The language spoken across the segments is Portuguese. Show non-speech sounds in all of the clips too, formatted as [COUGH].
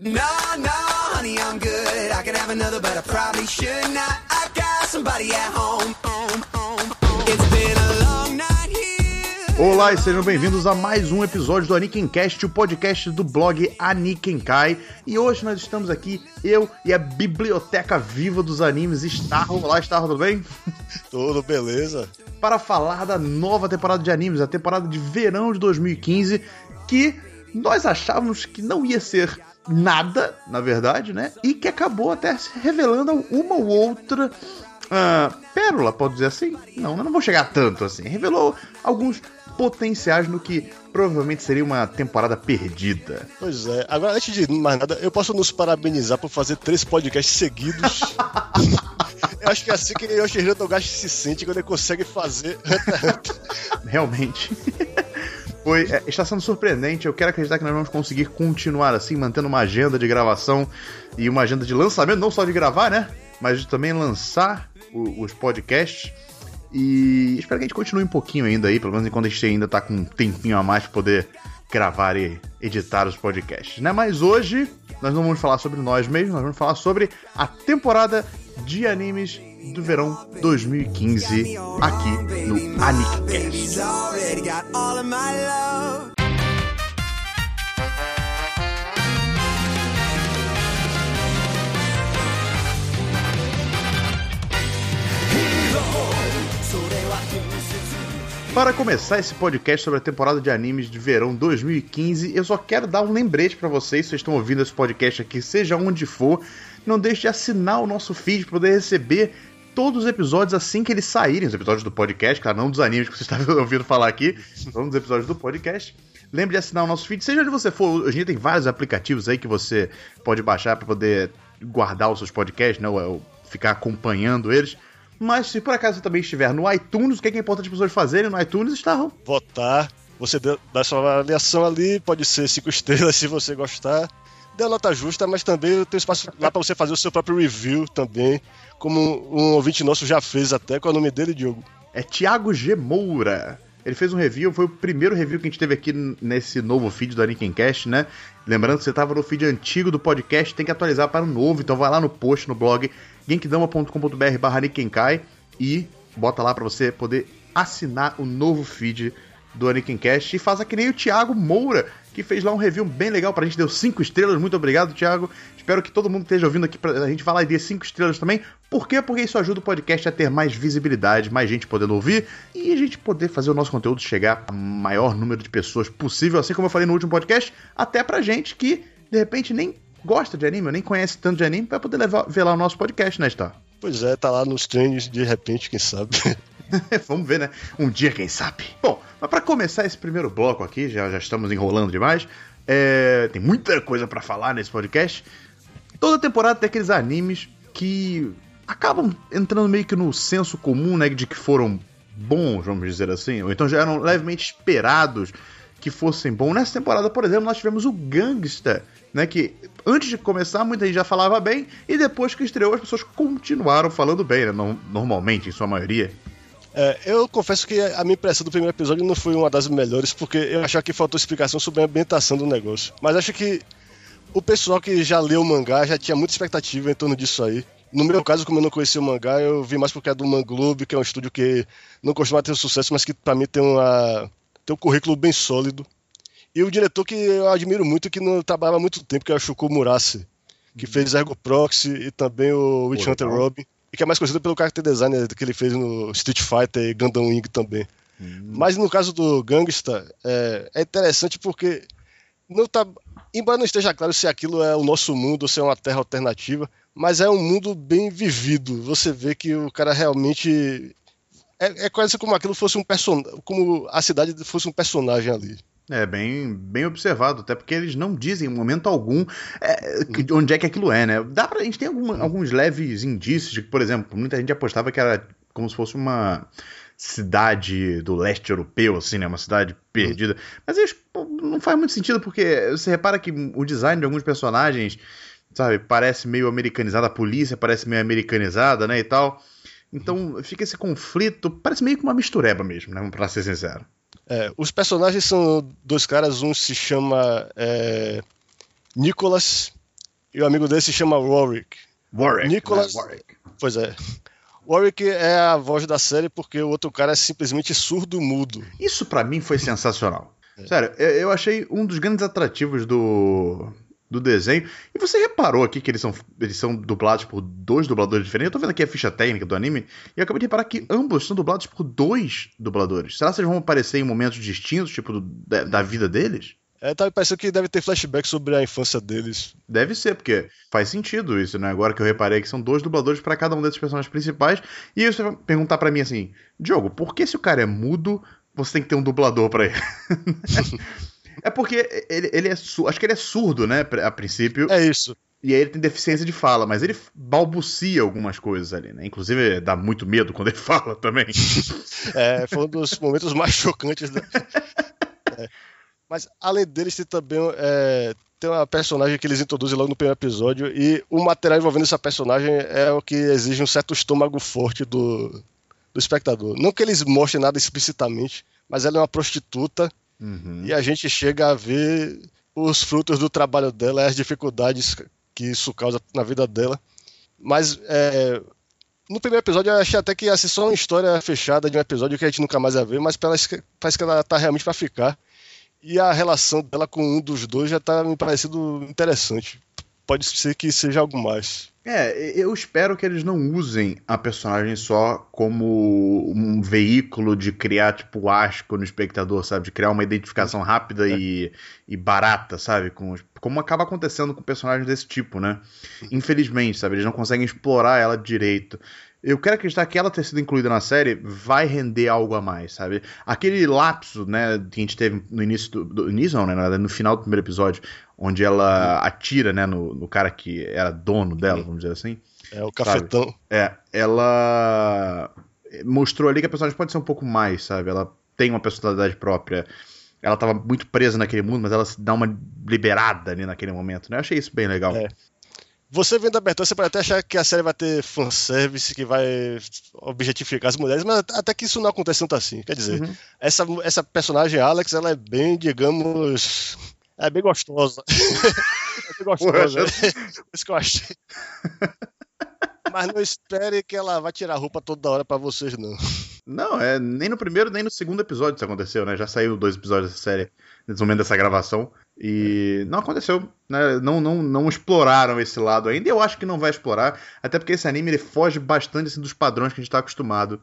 No, no, honey, I'm good. I could have another, but I probably should not. I got somebody at home. home, home, home. It's been a long night here. Olá e sejam bem-vindos a mais um episódio do Anikencast, o podcast do blog Anikenkai. E hoje nós estamos aqui, eu e a biblioteca viva dos animes, Starro. Olá, Starro, tudo bem? [LAUGHS] Tudo beleza? Para falar da nova temporada de animes, a temporada de verão de 2015, que nós achávamos que não ia ser nada, na verdade, né? E que acabou até se revelando uma ou outra ah, pérola, pode dizer assim? Não, não vou chegar tanto assim. Revelou alguns potenciais no que provavelmente seria uma temporada perdida. Pois é. Agora, antes de mais nada, eu posso nos parabenizar por fazer três podcasts seguidos. [LAUGHS] [LAUGHS] eu acho que é assim que o Yoshihiro Togashi se sente quando ele consegue fazer [LAUGHS] Realmente. Foi, é, está sendo surpreendente. Eu quero acreditar que nós vamos conseguir continuar assim, mantendo uma agenda de gravação e uma agenda de lançamento, não só de gravar, né? Mas de também lançar o- os podcasts. E espero que a gente continue um pouquinho ainda aí, pelo menos enquanto a gente ainda tá com um tempinho a mais pra poder gravar e editar os podcasts, né? Mas hoje nós não vamos falar sobre nós mesmos, nós vamos falar sobre a temporada de animes do verão 2015 aqui no Anicast. Para começar esse podcast sobre a temporada de animes de verão 2015, eu só quero dar um lembrete pra vocês, vocês estão ouvindo esse podcast aqui, seja onde for, não deixe de assinar o nosso feed para poder receber todos os episódios assim que eles saírem, os episódios do podcast, claro, não dos animes que vocês estavam [LAUGHS] ouvindo falar aqui, são dos episódios do podcast. Lembre de assinar o nosso feed, seja onde você for. Hoje em dia tem vários aplicativos aí que você pode baixar para poder guardar os seus podcasts, né, ou, ficar acompanhando eles. Mas se por acaso você também estiver no iTunes, o que é, que é importante as pessoas fazerem no iTunes? Está votar. Você dá sua avaliação ali, pode ser cinco estrelas [LAUGHS] se você gostar. Dê a nota justa, mas também tem espaço lá pra você fazer o seu próprio review também. Como um ouvinte nosso já fez até. Qual é o nome dele, Diogo? é Thiago G. Moura. Ele fez um review, foi o primeiro review que a gente teve aqui nesse novo feed do Anikincast, né? Lembrando que você estava no feed antigo do podcast, tem que atualizar para o novo, então vai lá no post no blog genkidama.com.br barra Anikenkai e bota lá para você poder assinar o novo feed do Anikincast e faça que nem o Thiago Moura, que fez lá um review bem legal pra gente, deu 5 estrelas, muito obrigado, Thiago. Espero que todo mundo esteja ouvindo aqui pra a gente falar e dê 5 estrelas também. Por quê? Porque isso ajuda o podcast a ter mais visibilidade, mais gente podendo ouvir e a gente poder fazer o nosso conteúdo chegar a maior número de pessoas possível, assim como eu falei no último podcast, até pra gente que de repente nem gosta de anime, ou nem conhece tanto de anime, vai poder levar, ver lá o nosso podcast, né, Star? Pois é, tá lá nos treinos de repente, quem sabe. [LAUGHS] [LAUGHS] Vamos ver, né? Um dia, quem sabe. Bom, mas pra começar esse primeiro bloco aqui, já, já estamos enrolando demais. é, tem muita coisa pra falar nesse podcast. Toda temporada tem aqueles animes que acabam entrando meio que no senso comum, né? De que foram bons, vamos dizer assim. Ou então já eram levemente esperados que fossem bons. Nessa temporada, por exemplo, nós tivemos o Gangsta, né? Que antes de começar, muita gente já falava bem, e depois que estreou, as pessoas continuaram falando bem, né? no- Normalmente, em sua maioria. É, eu confesso que a minha impressão do primeiro episódio não foi uma das melhores, porque eu achava que faltou explicação sobre a ambientação do negócio. Mas acho que o pessoal que já leu o mangá já tinha muita expectativa em torno disso aí. No meu caso, como eu não conhecia o mangá, eu vi mais porque é do Manglobe, que é um estúdio que não costuma ter sucesso, mas que pra mim tem, uma, tem um currículo bem sólido. E o diretor que eu admiro muito, que não trabalhava há muito tempo, que é o Shuko Murase, que fez Ergo Proxy e também o Witch Hunter. Robin, e que é mais conhecido pelo character design que ele fez no Street Fighter e Gundam Wing também. Mas no caso do Gangsta, é, é interessante porque não tá, embora não esteja claro se aquilo é o nosso mundo ou se é uma terra alternativa, mas é um mundo bem vivido. Você vê que o cara realmente é, é quase como aquilo fosse um personagem, como a cidade fosse um personagem ali. É bem, bem observado, até porque eles não dizem em momento algum é, que- onde é que aquilo é, né? Dá pra, a gente tem alguma- alguns leves indícios de que, por exemplo, muita gente apostava que era como se fosse uma cidade do leste europeu, assim, né? Uma cidade perdida. Mas isso pô, não faz muito sentido, porque você repara que o design de alguns personagens, sabe, parece meio americanizado, a polícia parece meio americanizada, né? E tal. Então fica esse conflito, parece meio que uma mistureba mesmo, né? Pra ser sincero. É, os personagens são dois caras, um se chama é, Nicholas E o amigo dele se chama Warwick. Warwick. Nicholas- né? Warwick. Pois é. Warwick é a voz da série porque o outro cara é simplesmente surdo-mudo. Isso pra mim foi sensacional. É. Sério, eu achei um dos grandes atrativos do, do desenho. E você reparou aqui que eles são, eles são dublados por dois dubladores diferentes? Eu tô vendo aqui a ficha técnica do anime e eu acabei de reparar que ambos são dublados por dois dubladores. Será que eles vão aparecer em momentos distintos, tipo, do- da, da vida deles? É, tá me parecendo que deve ter flashback sobre a infância deles. Deve ser, porque faz sentido isso, né? Agora que eu reparei que são dois dubladores pra cada um desses personagens principais. E aí você vai perguntar pra mim assim, Diogo, por que se o cara é mudo, você tem que ter um dublador pra ele? [LAUGHS] é porque ele, ele é acho que ele é surdo, né, a princípio, É isso. e aí ele tem deficiência de fala, mas ele balbucia algumas coisas ali, né? Inclusive dá muito medo quando ele [LAUGHS] fala também. É, foi um dos momentos mais chocantes. Da... [LAUGHS] É. Mas além deles, tem também é, tem uma personagem que eles introduzem logo no primeiro episódio e o material envolvendo essa personagem é o que exige um certo estômago forte do, do espectador. Não que eles mostrem nada explicitamente, mas ela é uma prostituta Uhum. e a gente chega a ver os frutos do trabalho dela, as dificuldades que isso causa na vida dela. Mas é, no primeiro episódio eu achei até que ia ser só uma história fechada de um episódio que a gente nunca mais ia ver, mas parece parece que ela tá realmente para ficar. E a relação dela com um dos dois já tá me parecendo interessante. Pode ser que seja algo mais. É, eu espero que eles não usem a personagem só como um veículo de criar, tipo, asco no espectador, sabe? De criar uma identificação rápida e, e barata, sabe? Com, como acaba acontecendo com personagens desse tipo, né? Infelizmente, sabe? Eles não conseguem explorar ela direito. Eu quero acreditar que ela ter sido incluída na série vai render algo a mais, sabe? Aquele lapso, né, que a gente teve no início do, do início não, né, no final do primeiro episódio, onde ela atira, né, no, no cara que era dono dela, vamos dizer assim. É o cafetão. É, ela mostrou ali que a personagem pode ser um pouco mais, sabe? Ela tem uma personalidade própria. Ela tava muito presa naquele mundo, mas ela se dá uma liberada ali naquele momento, né? Eu achei isso bem legal. É. Você vendo a abertura, você pode até achar que a série vai ter fanservice, que vai objetificar as mulheres, mas até que isso não acontece tanto assim. Quer dizer, Uhum. essa, essa personagem, Alex, ela é bem, digamos. É bem gostosa. [LAUGHS] é bem gostosa. Por isso que eu achei. Mas não espere que ela vai tirar a roupa toda hora pra vocês, não. Não, é nem no primeiro nem no segundo episódio isso aconteceu, né? Já saiu dois episódios dessa série nesse momento dessa gravação. E não aconteceu, né? Não, não, não exploraram esse lado ainda. E eu acho que não vai explorar, até porque esse anime ele foge bastante assim, dos padrões que a gente tá acostumado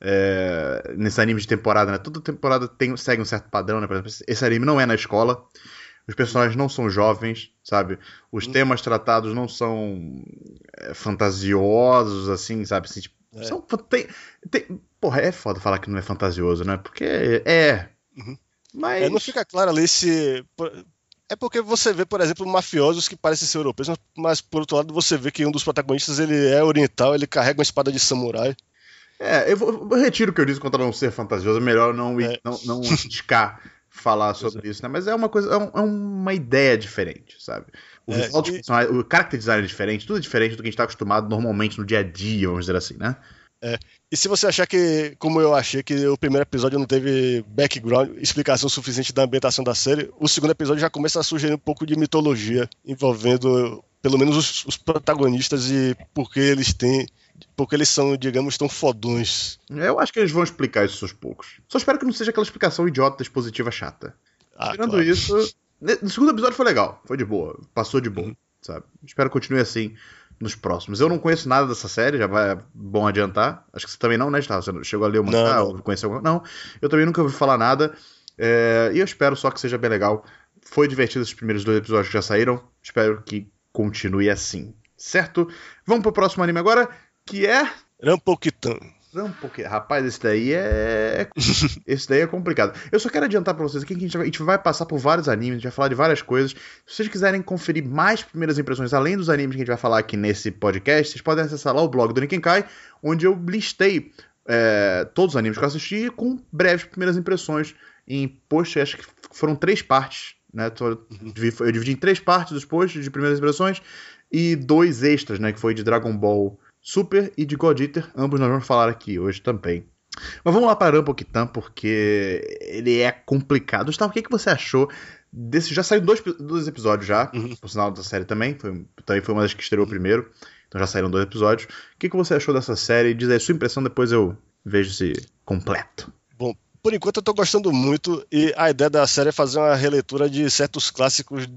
é, nesse anime de temporada, né? Toda temporada tem, segue um certo padrão, né? Por exemplo, esse anime não é na escola. Os personagens não são jovens, sabe? Os temas tratados não são é, fantasiosos, assim, sabe? Assim, tipo, É. são, tem, tem- porra, é foda falar que não é fantasioso, né? Porque é. Uhum. Mas. É, não fica claro ali se. É porque você vê, por exemplo, mafiosos que parecem ser europeus, mas- mas por outro lado você vê que um dos protagonistas ele é oriental, ele carrega uma espada de samurai. É, eu, vou, eu retiro o que eu disse contra não ser fantasioso. É melhor não, É. não, não arriscar [LAUGHS] falar sobre isso, né? Mas é uma coisa, é, um- é uma ideia diferente, sabe? O É, e- o character design é diferente, tudo é diferente do que a gente tá acostumado normalmente no dia a dia, vamos dizer assim, né? E se você achar que, como eu achei, que o primeiro episódio não teve background, explicação suficiente da ambientação da série, o segundo episódio já começa a sugerir um pouco de mitologia envolvendo pelo menos os, os protagonistas e por que eles têm. Porque eles são, digamos, tão fodões. Eu acho que eles vão explicar isso aos poucos. Só espero que não seja aquela explicação idiota, expositiva, chata. Ah, Tirando claro. isso, no segundo episódio foi legal, foi de boa, passou de boa, sabe? Espero que continue assim nos próximos. Eu não conheço nada dessa série, já vai é bom adiantar. Acho que você também não, né, Gustavo? Você chegou a ler o mangá ou conheceu alguma Não, eu também nunca ouvi falar nada. é, e eu espero só que seja bem legal. Foi divertido esses primeiros dois episódios que já saíram. Espero que continue assim. Certo? Vamos pro próximo anime agora, que é Rampokitan. Não, porque, rapaz, esse daí é. [LAUGHS] esse daí é complicado. Eu só quero adiantar pra vocês aqui que a gente, vai, a gente vai passar por vários animes, a gente vai falar de várias coisas. Se vocês quiserem conferir mais primeiras impressões, além dos animes que a gente vai falar aqui nesse podcast, vocês podem acessar lá o blog do Nikenkai, onde eu listei é, todos os animes que eu assisti com breves primeiras impressões em posts, acho que foram três partes, né? Eu dividi em três partes os posts de primeiras impressões e dois extras, né? Que foi de Dragon Ball Super e de God Eater. Ambos nós vamos falar aqui hoje também. Mas vamos lá para Rampokitan, porque ele é complicado. Gustavo, o que, que você achou desse já saiu dois, dois episódios já, Uhum. por sinal da série também. Foi, também foi uma das que estreou primeiro. Então já saíram dois episódios. O que, que você achou dessa série? Diz aí a sua impressão, depois eu vejo se completo. Bom, por enquanto eu tô gostando muito e a ideia da série é fazer uma releitura de certos clássicos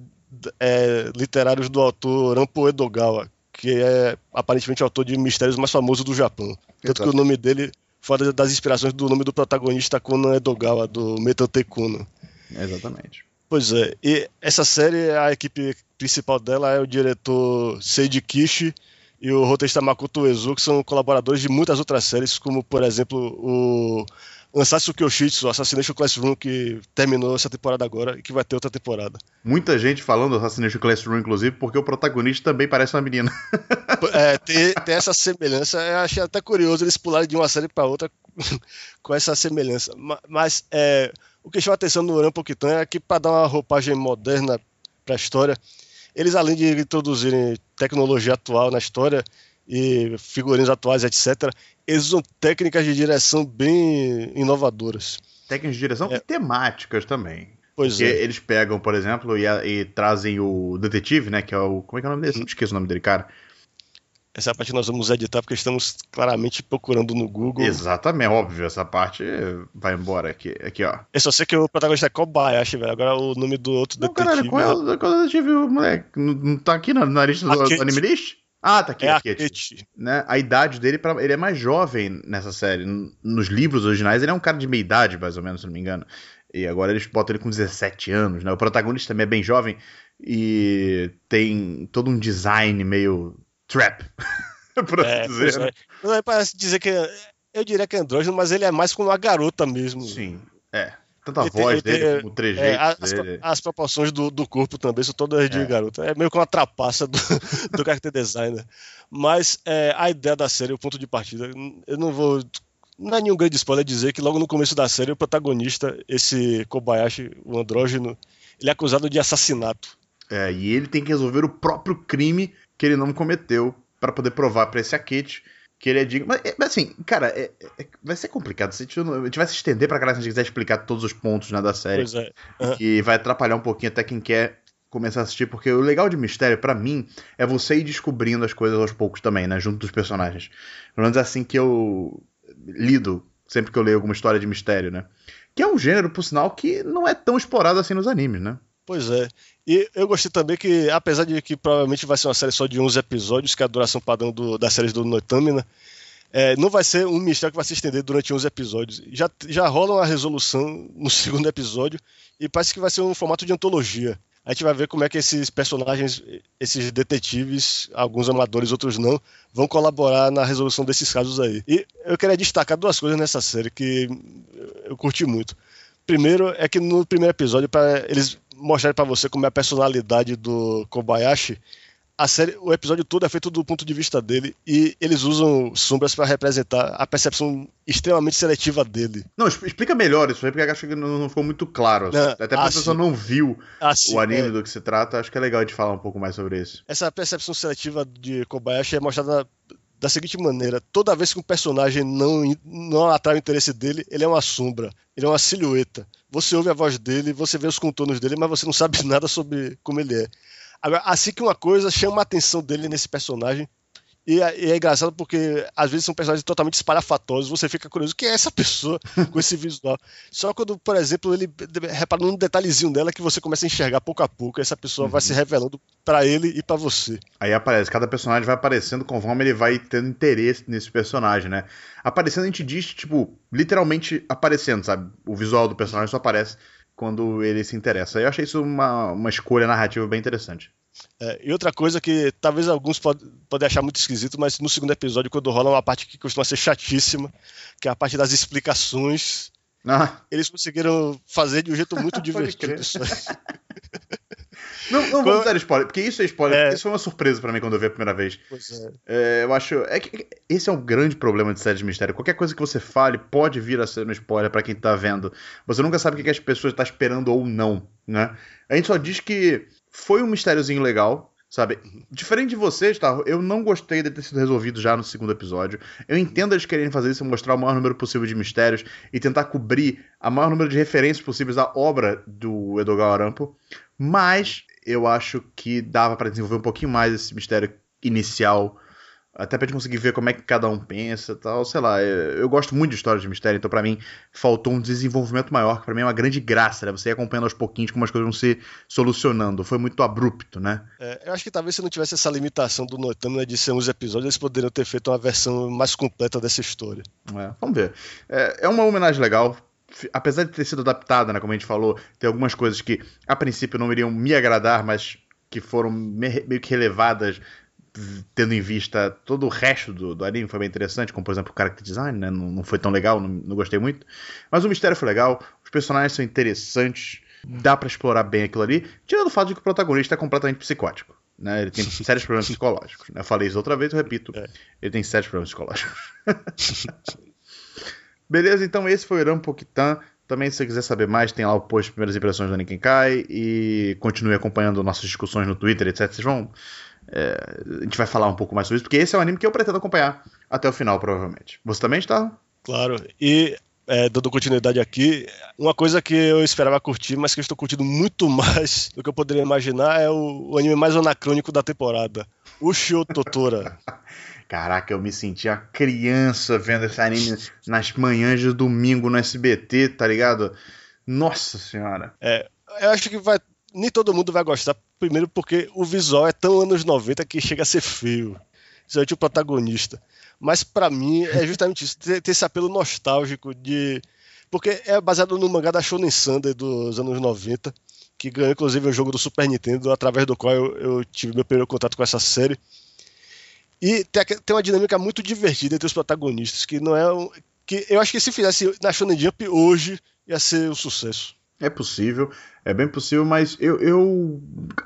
é, literários do autor Rampo Edogawa, que é aparentemente o autor de mistérios mais famosos do Japão. Tanto Exato. que o nome dele, fora das inspirações do nome do protagonista Conan Edogawa, do Metate Kuno. Exatamente. Pois é, e essa série, a equipe principal dela é o diretor Seiji Kishi e o roteirista Makoto Uezu, que são colaboradores de muitas outras séries, como, por exemplo, o Ansatsu Kyoshitsu, o Assassination Classroom, que terminou essa temporada agora e que vai ter outra temporada. Muita gente falando do Assassination Classroom, inclusive, porque o protagonista também parece uma menina. É, tem, tem essa semelhança, eu achei até curioso eles pularem de uma série para outra [LAUGHS] com essa semelhança. Ma- Mas é, o que chama atenção no Rampo Kitan é que, para dar uma roupagem moderna para a história, eles, além de introduzirem tecnologia atual na história e figurinos atuais, etc., eles usam técnicas de direção bem inovadoras. Técnicas de direção e temáticas também. Pois Porque é. eles pegam, por exemplo, e, e trazem o detetive, né? Que é o. Como é que é o nome desse? Esqueço o nome dele, cara. Essa parte nós vamos editar porque estamos claramente procurando no Google. Exatamente, óbvio, essa parte vai embora aqui, aqui ó. Eu só sei que o protagonista é Kobayashi, velho. Agora o nome do outro Não, detetive. caralho, qual é o, qual é o detetive, moleque? Não, tá aqui na, na lista do, do anime list? Ah, tá aqui, É né? A idade dele, pra- ele é mais jovem nessa série. Nos livros originais, ele é um cara de meia idade, mais ou menos, se não me engano. E agora eles botam ele com 17 anos, né? O protagonista também é bem jovem e tem todo um design meio trap, [LAUGHS] por assim É, dizer. né? é parece dizer que. Eu diria que é andrógeno, mas ele é mais como uma garota mesmo. Sim, é. Tanto a Ele tem- voz tem- dele como o É, trejeito as, dele. as proporções do, do corpo também são todas de É. garota. É meio que uma trapaça do, [LAUGHS] do character designer. Mas é, a ideia da série, o ponto de partida, eu não vou. Não é nenhum grande spoiler dizer que logo no começo da série o protagonista, esse Kobayashi, o andrógeno, ele é acusado de assassinato. É, e ele tem que resolver o próprio crime que ele não cometeu pra poder provar pra esse Akete que ele é digno. Mas, é, mas, assim, cara, é- é- vai ser complicado. Se a gente, não- a gente vai se estender pra caralho se a gente quiser explicar todos os pontos né, da série. Pois é. Aham. que vai atrapalhar um pouquinho até quem quer começar a assistir, porque o legal de mistério, pra mim, é você ir descobrindo as coisas aos poucos também, né, junto dos personagens. Pelo menos é assim que eu lido sempre que eu leio alguma história de mistério, né? Que é um gênero, por sinal, que não é tão explorado assim nos animes, né? Pois é. E eu gostei também que, apesar de que provavelmente vai ser uma série só de 11 episódios, que é a duração padrão do, das séries do Noitamina, é, não vai ser um mistério que vai se estender durante 11 episódios. Já, já rola uma resolução no [LAUGHS] segundo episódio e parece que vai ser um formato de antologia. A gente vai ver como é que esses personagens, esses detetives, alguns amadores, outros não, vão colaborar na resolução desses casos aí. E eu queria destacar duas coisas nessa série que eu curti muito. Primeiro é que no primeiro episódio, para eles mostrarem para você como é a personalidade do Kobayashi, a série, o episódio todo é feito do ponto de vista dele e eles usam sombras para representar a percepção extremamente seletiva dele. Não, explica melhor isso aí, porque eu acho que não, não ficou muito claro. Não, Até porque ah, a pessoa sim. não viu Assim, o anime é, do que se trata, acho que é legal de falar um pouco mais sobre isso. essa percepção seletiva de Kobayashi é mostrada da seguinte maneira: toda vez que um personagem não, não atrai o interesse dele, ele é uma sombra, ele é uma silhueta. Você ouve a voz dele, você vê os contornos dele, mas você não sabe [LAUGHS] nada sobre como ele é. Agora, assim que uma coisa chama a atenção dele nesse personagem, e é, e é engraçado porque às vezes são personagens totalmente espalhafatosos, você fica curioso, quem é essa pessoa [LAUGHS] com esse visual? Só quando, por exemplo, ele repara num detalhezinho dela que você começa a enxergar pouco a pouco, essa pessoa vai se revelando pra ele e pra você. Aí aparece, cada personagem vai aparecendo conforme ele vai tendo interesse nesse personagem, né? Aparecendo a gente diz, tipo, literalmente aparecendo, sabe? O visual do personagem só aparece quando ele se interessa. Eu achei isso uma, uma escolha narrativa bem interessante. É, e outra coisa que talvez alguns pod- podem achar muito esquisito, mas no segundo episódio, quando rola uma parte que costuma ser chatíssima, que é a parte das explicações, Ah, eles conseguiram fazer de um jeito muito [LAUGHS] divertido. [LAUGHS] não, não vamos dar spoiler, porque isso é spoiler. É. Isso foi uma surpresa pra mim quando eu vi a primeira vez. É. É, eu acho. É que esse é um grande problema de série de mistério. Qualquer coisa que você fale pode vir a ser um spoiler pra quem tá vendo. Você nunca sabe o que as pessoas estão esperando ou não, né? A gente só diz que foi um mistériozinho legal. Sabe? Diferente de vocês, tá? Eu não gostei de ter sido resolvido já no segundo episódio. Eu entendo eles quererem fazer isso, mostrar o maior número possível de mistérios e tentar cobrir o maior número de referências possíveis à obra do Edogawa Arampo. Mas eu acho que dava para desenvolver um pouquinho mais esse mistério inicial até pra gente conseguir ver como é que cada um pensa e tal, sei lá. Eu gosto muito de histórias de mistério, então para mim faltou um desenvolvimento maior, que pra mim é uma grande graça, né? Você ir acompanhando aos pouquinhos como as coisas vão se solucionando. Foi muito abrupto, né? É, eu acho que talvez se não tivesse essa limitação do Noitama de ser uns episódios, eles poderiam ter feito uma versão mais completa dessa história. É, vamos ver. É, é uma homenagem legal, apesar de ter sido adaptada, né, como a gente falou, tem algumas coisas que a princípio não iriam me agradar, mas que foram meio que relevadas tendo em vista todo o resto do, do anime, foi bem interessante, como por exemplo o character design, né? Não, não foi tão legal, não, não, gostei muito. Mas o mistério foi legal, os personagens são interessantes, dá para explorar bem aquilo ali, tirando o fato de que o protagonista é completamente psicótico. Né? Ele tem [LAUGHS] sérios problemas psicológicos. Né? Eu falei isso outra vez, eu repito. É. Ele tem sérios problemas psicológicos. [LAUGHS] Beleza, então esse foi o Rampo Kitan. Também, se você quiser saber mais, tem lá o post Primeiras Impressões do Nikenkai e continue acompanhando nossas discussões no Twitter, etc. Vocês vão é, a gente vai falar um pouco mais sobre isso, porque esse é um anime que eu pretendo acompanhar até o final, provavelmente. Você também está? Claro. E é, dando continuidade aqui, uma coisa que eu esperava curtir, mas que eu estou curtindo muito [LAUGHS] mais do que eu poderia imaginar é o, o anime mais anacrônico da temporada, o Shio Totora. [LAUGHS] Caraca, eu me senti a criança vendo esse anime nas manhãs de domingo no SBT, tá ligado? Nossa senhora. É, eu acho que vai nem todo mundo vai gostar, primeiro porque o visual é tão anos 90 que chega a ser feio. Principalmente o protagonista. Mas para mim é justamente isso, ter, ter, esse apelo nostálgico de. Porque é baseado no mangá da Shonen Sunday dos anos 90, que ganhou inclusive o jogo do Super Nintendo, através do qual eu, eu tive meu primeiro contato com essa série. E tem, tem, uma dinâmica muito divertida entre os protagonistas, que não é. Um, que eu acho que se fizesse na Shonen Jump hoje ia ser um sucesso. É possível, é bem possível, mas eu, eu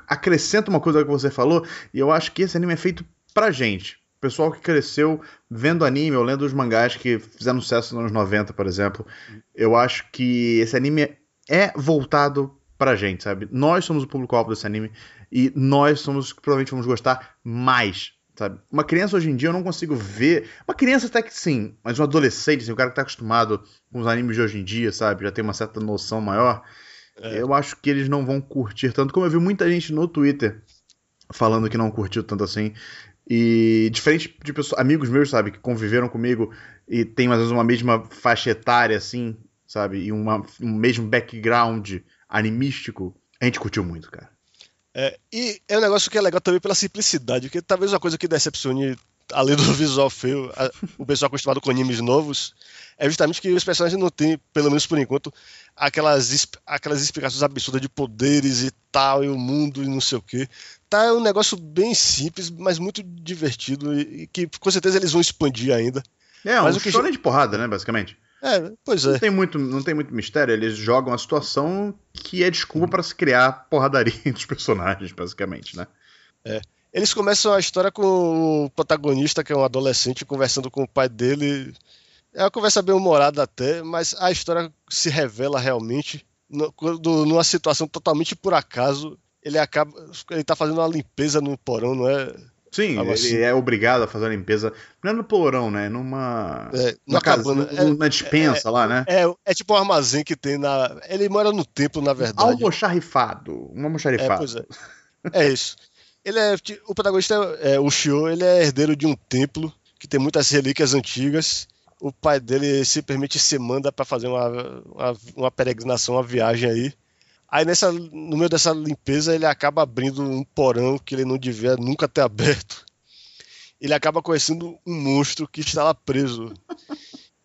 acrescento uma coisa que você falou, e eu acho que esse anime é feito pra gente. Pessoal que cresceu vendo anime ou lendo os mangás que fizeram sucesso nos anos 90, por exemplo. Eu acho que esse anime é voltado pra gente, sabe? Nós somos o público-alvo desse anime e nós somos que provavelmente vamos gostar mais Sabe? Uma criança hoje em dia eu não consigo ver. Uma criança até que sim, mas um adolescente, assim, o cara que tá acostumado com os animes de hoje em dia, sabe? Já tem uma certa noção maior. É. Eu acho que eles não vão curtir tanto. Como eu vi muita gente no Twitter falando que não curtiu tanto assim. E diferente de pessoas, amigos meus, sabe, que conviveram comigo e tem às vezes uma mesma faixa etária, assim, sabe? E uma, um mesmo background animístico, a gente curtiu muito, cara. É, e é um negócio que é legal também pela simplicidade, porque talvez uma coisa que decepcione, além do [LAUGHS] visual feio, a, o pessoal acostumado com animes novos, é justamente que os personagens não têm, pelo menos por enquanto, aquelas, aquelas explicações absurdas de poderes e tal, e o mundo e não sei o que. Tá um negócio bem simples, mas muito divertido, e, e que com certeza eles vão expandir ainda. É, um mas o que... de porrada, né, basicamente. É, pois é. Não tem muito, não tem muito mistério, eles jogam a situação que é desculpa para se criar porradaria [LAUGHS] entre os personagens, basicamente, né? É. Eles começam a história com o protagonista, que é um adolescente, conversando com o pai dele. É uma conversa bem humorada até, mas a história se revela realmente no, quando, numa situação totalmente por acaso. Ele acaba. Ele tá fazendo uma limpeza no porão, não é? Sim, ele assim. é obrigado a fazer a limpeza. Não é no porão, né? Numa. É, numa casa, é, numa dispensa é, lá, né? É, é tipo um armazém que tem na. Ele mora no templo, na verdade. Almoxarifado. Um almoxarifado. É, pois é. É isso. Ele é. O protagonista é, o Shio, ele é herdeiro de um templo que tem muitas relíquias antigas. O pai dele simplesmente se manda para fazer uma, uma, uma peregrinação, uma viagem aí. Aí nessa, no meio dessa limpeza ele acaba abrindo um porão que ele não devia nunca ter aberto. Ele acaba conhecendo um monstro que está lá preso.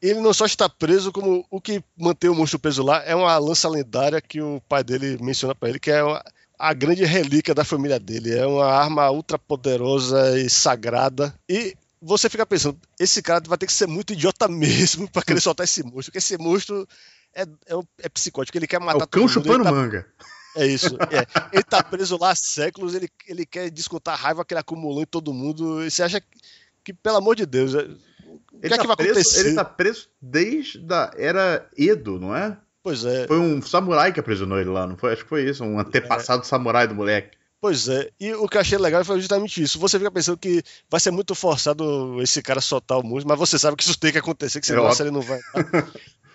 Ele não só está preso, como o que mantém o monstro preso lá é uma lança lendária que o pai dele menciona para ele, que é a grande relíquia da família dele. É uma arma ultra poderosa e sagrada. E você fica pensando, esse cara vai ter que ser muito idiota [LAUGHS] mesmo para querer soltar esse monstro, porque esse monstro é, é, é psicótico, ele quer matar é o cão chupando tá... manga. É isso. É. Ele tá preso lá há séculos, ele, ele quer descontar a raiva que ele acumulou em todo mundo. E você acha que, pelo amor de Deus, é, o que ele é tá que vai preso, acontecer? Ele tá preso desde a era Edo, não é? Pois é. Foi um samurai que aprisionou ele lá, não foi? Acho que foi isso, um antepassado é. samurai do moleque. Pois é, e o que eu achei legal foi justamente isso. Você fica pensando que vai ser muito forçado esse cara soltar o músico, mas você sabe que isso tem que acontecer, que senão É a série não vai. [LAUGHS]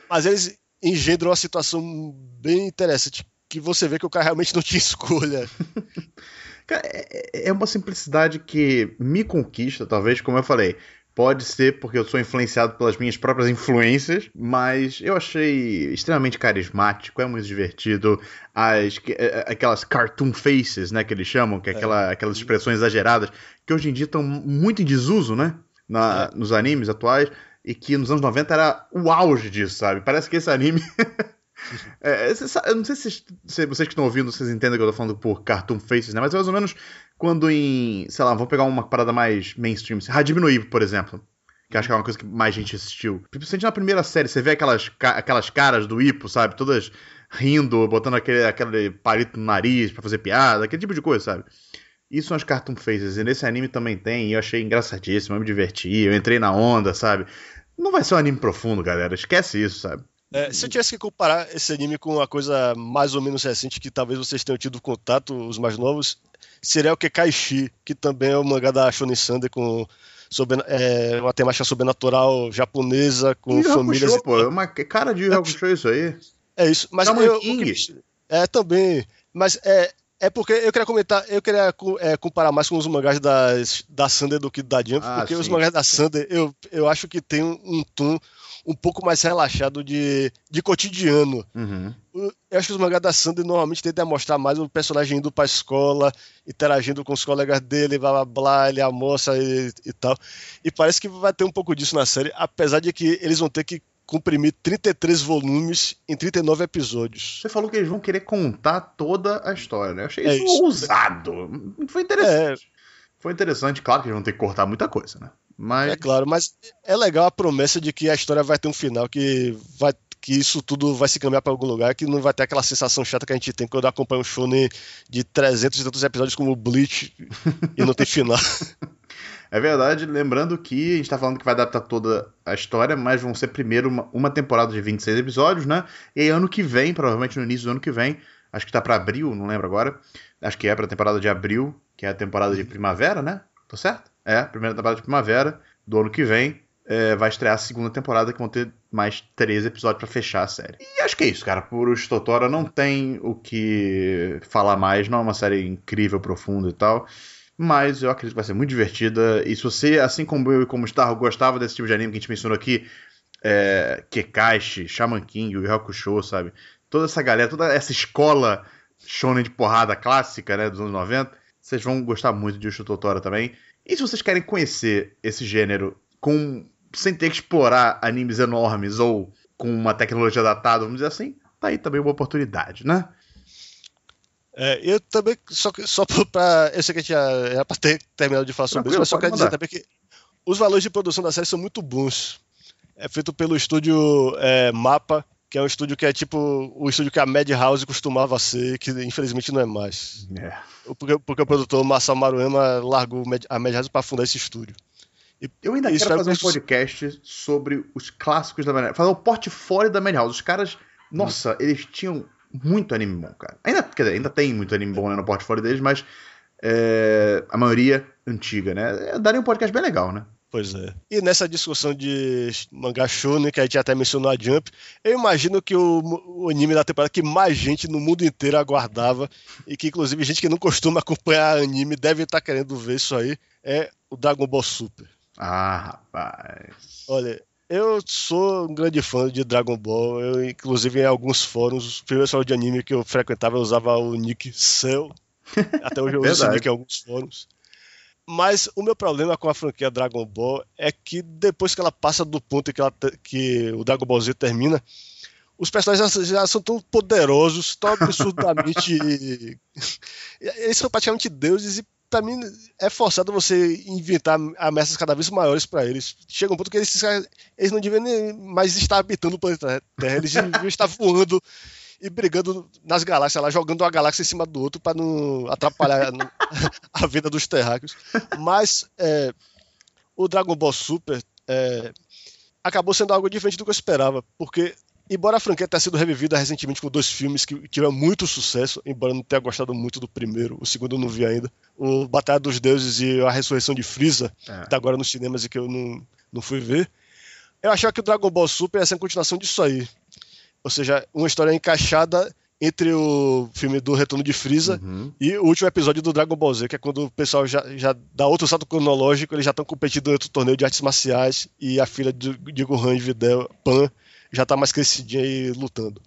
mas eles engendram uma situação bem interessante, que você vê que o cara realmente não tinha [LAUGHS] escolha. [LAUGHS] Cara, é, é uma simplicidade que me conquista, talvez, como eu falei. Pode ser porque eu sou influenciado pelas minhas próprias influências, mas eu achei extremamente carismático, é muito divertido. As, é, aquelas cartoon faces, né, que eles chamam, que é aquela, aquelas expressões exageradas, que hoje em dia estão muito em desuso, né, na- nos animes atuais, e que nos anos 90 era o auge disso, sabe? Parece que esse anime [LAUGHS] É, eu não sei se, se vocês que estão ouvindo, vocês entendem que eu tô falando por cartoon faces, né? Mas é mais ou menos quando em, sei lá, vamos pegar uma parada mais mainstream, assim, Hajime no por exemplo. Que acho que é uma coisa que mais gente assistiu. Principalmente na primeira série, você vê aquelas, aquelas caras do Ippo, sabe? Todas rindo, botando aquele, aquele palito no nariz pra fazer piada, aquele tipo de coisa, sabe? Isso são as cartoon faces. E nesse anime também tem, e eu achei engraçadíssimo, eu me diverti, eu entrei na onda, sabe? Não vai ser um anime profundo, galera. Esquece isso, sabe? É, se eu tivesse que comparar esse anime com uma coisa mais ou menos recente que talvez vocês tenham tido contato, os mais novos, seria o Kekaishi, que também é o mangá da Shonen Sunday com sobre, é, uma temática sobrenatural japonesa, com Yu famílias. Hakusho, pô. É uma cara de Yu Hakusho isso aí. É isso, mas Shaman eu, King. que- é também, mas é é porque eu queria comentar, eu queria é, comparar mais com os mangás das, da Sander do que da Jump, Ah, porque os sim, mangás da sim. Sander eu, eu acho que tem um, um tom um pouco mais relaxado de, de cotidiano. Uhum. Eu acho que os mangás da Sander normalmente tentam mostrar mais o personagem indo pra escola, interagindo com os colegas dele, blá blá blá, ele almoça e, e tal. E parece que vai ter um pouco disso na série, apesar de que eles vão ter que comprimir 33 volumes em 39 episódios. Você falou que eles vão querer contar toda a história, né? Eu achei É isso, isso. ousado. Foi interessante. Foi interessante, claro que eles vão ter que cortar muita coisa, né? Mas. É claro, mas é legal a promessa de que a história vai ter um final, que vai que isso tudo vai se caminhar para algum lugar, que não vai ter aquela sensação chata que a gente tem quando acompanha um shonen de 300 e tantos episódios como o Bleach e não tem final. [LAUGHS] É verdade, lembrando que a gente tá falando que vai adaptar toda a história, mas vão ser primeiro uma, uma temporada de 26 episódios, né? E aí ano que vem, provavelmente no início do ano que vem, acho que tá pra abril, não lembro agora. Acho que é pra temporada de abril, que é a temporada de primavera, né? Tô certo? É, primeira temporada de primavera do ano que vem. é, vai estrear a segunda temporada, que vão ter mais 13 episódios pra fechar a série. E acho que é isso, cara. Por o Totora não tem o que falar mais, não é uma série incrível, profunda e tal. Mas eu acredito que vai ser muito divertida. E se você, assim como eu e como Star, gostava desse tipo de anime que a gente mencionou aqui, é, Kekashi, Shaman King, Yu Hakusho, sabe? Toda essa galera, toda essa escola shonen de porrada clássica, né, dos anos 90, vocês vão gostar muito de Yushu Totora também. E se vocês querem conhecer esse gênero com sem ter que explorar animes enormes ou com uma tecnologia datada, vamos dizer assim, tá aí também uma oportunidade, né? É, eu também, só, só pra. Eu sei que a gente já era pra ter terminado de falar sobre isso, mas só quero dizer também que os valores de produção da série são muito bons. É feito pelo estúdio é, Mapa, que é um estúdio que é tipo o estúdio que a Madhouse costumava ser, que infelizmente não é mais. É. Porque, porque o produtor Masao Maruema largou a Madhouse para fundar esse estúdio. Eu ainda quero é fazer um podcast sobre os clássicos da Madhouse. Fazer o portfólio da Madhouse. Os caras, nossa, eles tinham muito anime bom, cara. Ainda, quer dizer, ainda tem muito anime bom né, no portfólio deles, mas é, a maioria antiga, né? É, Daria um podcast bem legal, né? Pois é. E nessa discussão de mangá shonen, que a gente até mencionou a Jump, eu imagino que o, o anime da temporada que mais gente no mundo inteiro aguardava, e que inclusive gente que não costuma acompanhar anime deve estar querendo ver isso aí, é o Dragon Ball Super. Ah, rapaz. Olha, eu sou um grande fã de Dragon Ball, eu inclusive em alguns fóruns, os primeiros fóruns de anime que eu frequentava eu usava o nick Cell, [LAUGHS] até hoje eu uso esse Verdade. nick em alguns fóruns. Mas o meu problema com a franquia Dragon Ball é que depois que ela passa do ponto que, ela que o Dragon Ball Z termina, os personagens já, já são tão poderosos, tão absurdamente. [LAUGHS] [LAUGHS] Eles são praticamente deuses e mim é forçado você inventar ameaças cada vez maiores pra eles. Chega um ponto que eles, eles não deviam nem mais estar habitando o planeta Terra, eles deviam [LAUGHS] estar voando e brigando nas galáxias lá, jogando uma galáxia em cima do outro pra não atrapalhar [LAUGHS] a vida dos terráqueos. Mas é, o Dragon Ball Super é, acabou sendo algo diferente do que eu esperava, porque embora a franquia tenha sido revivida recentemente com dois filmes que tiveram muito sucesso, embora eu não tenha gostado muito do primeiro, o segundo eu não vi ainda, o Batalha dos Deuses e a Ressurreição de Freeza, É. que tá agora nos cinemas e que eu não, não fui ver, eu achava que o Dragon Ball Super ia ser a continuação disso aí. Ou seja, uma história encaixada entre o filme do Retorno de Freeza Uhum. e o último episódio do Dragon Ball Z, que é quando o pessoal já, já dá outro salto cronológico, eles já estão competindo em outro torneio de artes marciais e a filha de, de Gohan e Videl, Pan, já tá mais crescidinha e lutando.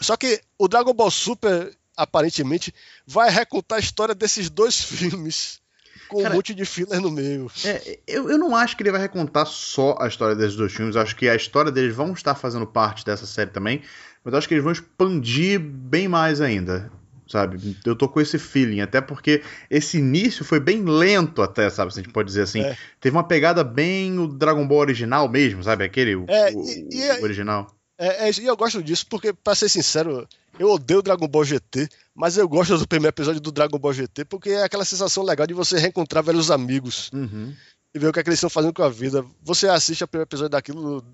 Só que o Dragon Ball Super, aparentemente, vai recontar a história desses dois [LAUGHS] filmes com Cara, um monte de filler no meio. É, eu, eu não acho que ele vai recontar só a história desses dois filmes. Acho que a história deles vão estar fazendo parte dessa série também. Mas eu acho que eles vão expandir bem mais ainda. Sabe? Eu tô com esse feeling. Até porque esse início foi bem lento, até, sabe? Se a gente pode dizer assim. É. Teve uma pegada bem o Dragon Ball original mesmo, sabe? Aquele o, É, o- e- e- o original. É, é, e eu gosto disso porque, pra ser sincero, eu odeio Dragon Ball GT, mas eu gosto do primeiro episódio do Dragon Ball GT porque é aquela sensação legal de você reencontrar velhos amigos Uhum. e ver o que, é que eles estão fazendo com a vida. Você assiste o primeiro episódio daquilo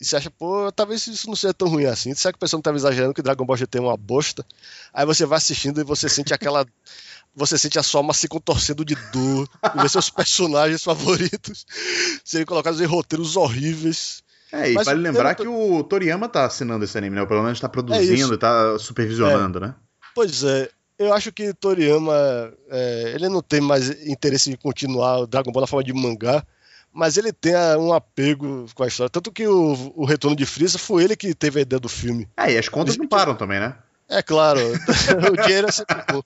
e você acha, pô, talvez isso não seja tão ruim assim. Será que o pessoal não estava exagerando que Dragon Ball GT é uma bosta? Aí você vai assistindo e você sente aquela. [LAUGHS] Você sente a sua alma se contorcendo de dor, e ver seus personagens favoritos [LAUGHS] serem colocados em roteiros horríveis. É, e Mas vale lembrar tô- que o Toriyama tá assinando esse anime, né? Pelo menos tá É produzindo e tá supervisionando, né? Pois é, eu acho que Toriyama, é, ele não tem mais interesse em continuar o Dragon Ball na forma de mangá, mas ele tem ah, um apego com a história. Tanto que o, o Retorno de Freeza foi ele que teve a ideia do filme. É, e as contas não param também, né? É claro, [LAUGHS] o dinheiro é sempre bom.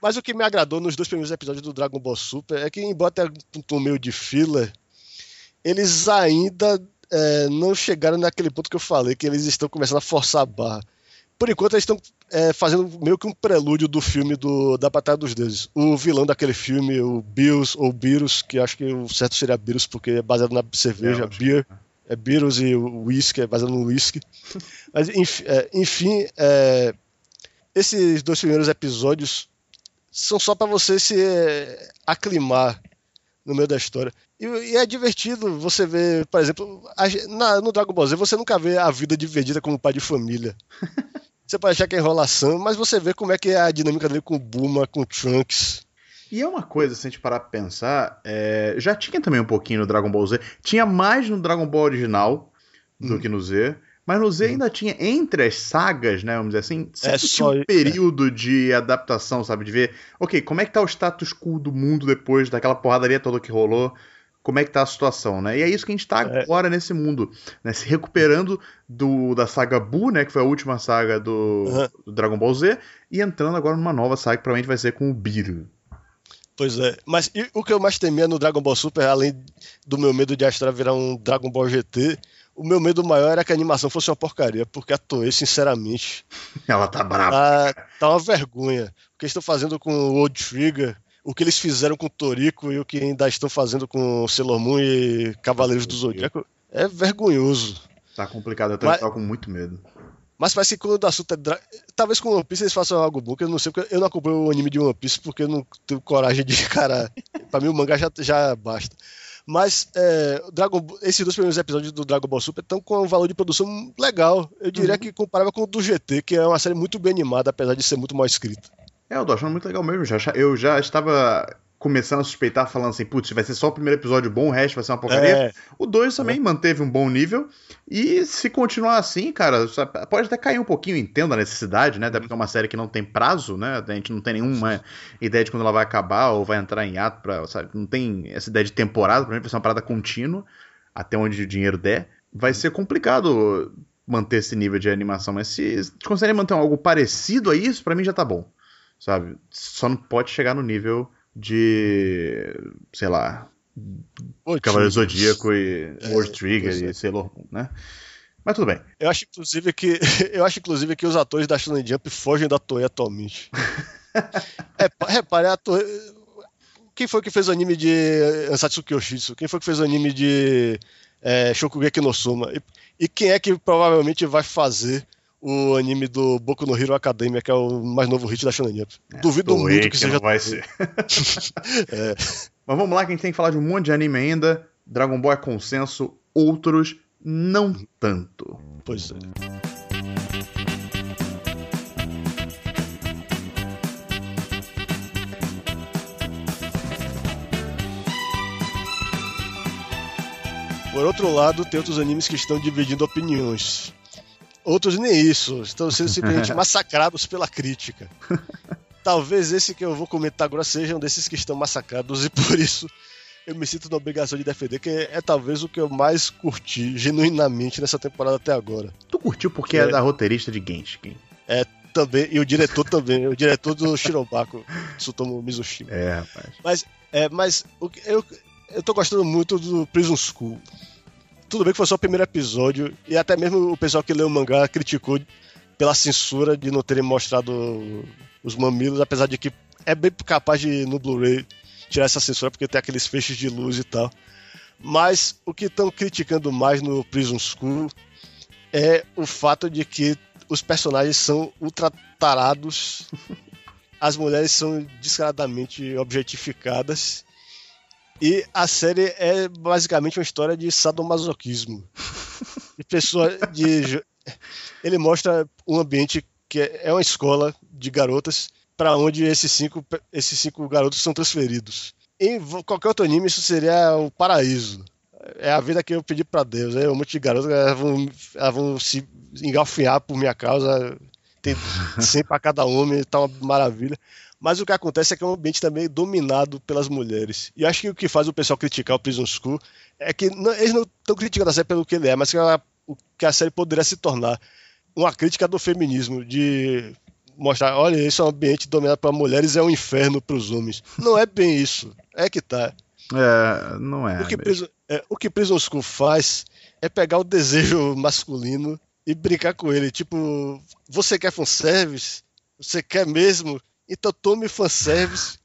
Mas o que me agradou nos dois primeiros episódios do Dragon Ball Super é que, embora tenha um tom meio de filler, eles ainda é, não chegaram naquele ponto que eu falei, que eles estão começando a forçar a barra. Por enquanto, eles estão é, fazendo meio que um prelúdio do filme do, da Batalha dos Deuses. O vilão daquele filme, o Beerus, ou Beerus, que acho que o certo seria Beerus, porque é baseado na cerveja, É, beer. É Beerus e o whisky, é baseado no whisky. [LAUGHS] Mas, é, enfim, é, esses dois primeiros episódios são só para você se é, aclimar no meio da história. E, e é divertido você ver, por exemplo, a na- no Dragon Ball Z você nunca vê a vida de Vegeta como pai de família. [LAUGHS] Você pode achar que é enrolação, mas você vê como é que é a dinâmica dele com o Bulma, com o Trunks. E é uma coisa, se a gente parar pra pensar, é, já tinha também um pouquinho no Dragon Ball Z. Tinha mais no Dragon Ball original do Hum. que no Z. Mas no Z ainda tinha, entre as sagas, né, vamos dizer assim, É tinha só- um período de adaptação, sabe? De ver, ok, como é que tá o status quo do mundo depois daquela porradaria toda que rolou? Como é que tá a situação, né? E é isso que a gente tá É. agora nesse mundo, né? Se recuperando do, da saga Buu, né? Que foi a última saga do, Aham. do Dragon Ball Z, e entrando agora numa nova saga que provavelmente vai ser com o Beerus. Pois é, mas o que eu mais temia no Dragon Ball Super, além do meu medo de a história virar um Dragon Ball GT, o meu medo maior era que a animação fosse uma porcaria, porque a Toei, sinceramente, [LAUGHS] Ela tá brava. tá, tá uma vergonha. O que eles estão fazendo com o Old Trigger, o que eles fizeram com o Toriko e o que ainda estão fazendo com Sailor Moon e Cavaleiros do Zodíaco é vergonhoso. Tá complicado, eu Mas- tava com muito medo. Mas parece que quando o assunto é. Dra... Talvez com One Piece eles façam algo bom, que eu não sei, porque eu não acompanho o anime de One Piece porque eu não tenho coragem de [LAUGHS] encarar. pra mim o mangá já, já basta. Mas é, Dragon... esses dois primeiros episódios do Dragon Ball Super estão com um valor de produção legal. Eu diria que comparável com o do GT, que é uma série muito bem animada, apesar de ser muito mal escrita. É, eu tô achando muito legal mesmo. Já, eu já estava começando a suspeitar, falando assim, putz, vai ser só o primeiro episódio bom, o resto vai ser uma porcaria. É, O 2 também manteve um bom nível. E se continuar assim, cara, pode até cair um pouquinho, entendo a necessidade, né? Até porque é uma série que não tem prazo, né? A gente não tem nenhuma ideia de quando ela vai acabar ou vai entrar em ato, pra, sabe? Não tem essa ideia de temporada, pra mim vai ser uma parada contínua, até onde o dinheiro der. Vai ser complicado manter esse nível de animação, mas se, se conseguirem manter algo parecido a isso, pra mim já tá bom, sabe? Só não pode chegar no nível de, sei lá, Ô, Cavaleiro Zodíaco e É, World Trigger pois é. e Sailor Moon, né? Mas tudo bem. Eu acho, inclusive, que. [LAUGHS] Eu acho, inclusive, que os atores da Shonen Jump fogem da Toei atualmente. [LAUGHS] Repa- Repare, a Toei. Quem foi que fez o anime de Ansatsuki Yoshitsu? Quem foi que fez o anime de é, Shokugeki no Soma? E, e quem é que provavelmente vai fazer o anime do Boku no Hero Academia, que é o mais novo hit da Shonen É, Duvido muito que, que seja. Não vai ser. [LAUGHS] é. [LAUGHS] Mas vamos lá, que a gente tem que falar de um monte de anime ainda. Dragon Ball é consenso, outros não tanto. Pois é. Por outro lado, tem outros animes que estão dividindo opiniões. Outros nem isso, estão sendo simplesmente [LAUGHS] massacrados pela crítica. Talvez esse que eu vou comentar agora seja um desses que estão massacrados e por isso eu me sinto na obrigação de defender, que é, é talvez o que eu mais curti genuinamente nessa temporada até agora. Tu curtiu porque é, é da roteirista de Genshin. É, também, e o diretor também, o diretor do Shirobako, Tsutomu Mizushima. É, rapaz. Mas, é, mas eu, eu tô gostando muito do Prison School. Tudo bem que foi só o primeiro episódio, e até mesmo o pessoal que leu o mangá criticou pela censura de não terem mostrado os mamilos, apesar de que é bem capaz de no Blu-ray tirar essa censura porque tem aqueles feixes de luz e tal. Mas o que estão criticando mais no Prison School é o fato de que os personagens são ultratarados, [LAUGHS] as mulheres são descaradamente objetificadas e a série é basicamente uma história de sadomasoquismo. De pessoa de ele mostra um ambiente que é uma escola de garotas para onde esses cinco, esses cinco garotos são transferidos. Em qualquer outro anime, isso seria o paraíso. É a vida que eu pedi para Deus. É um monte de garotos elas vão, elas vão se engalfinhar por minha causa. Tem 100 para cada homem, tá uma maravilha. Mas o que acontece é que é um ambiente também dominado pelas mulheres. E acho que o que faz o pessoal criticar o Prison School é que não, eles não estão criticando a série pelo que ele é, mas que ela, o que a série poderia se tornar uma crítica do feminismo, de mostrar, olha, esse é um ambiente dominado por mulheres, é um inferno para os homens. Não é bem isso. É que tá. É, não é. O que, Prison, é, o que Prison School faz é pegar o desejo masculino e brincar com ele. Tipo, você quer fanservice? Você quer mesmo? Então tome fanservice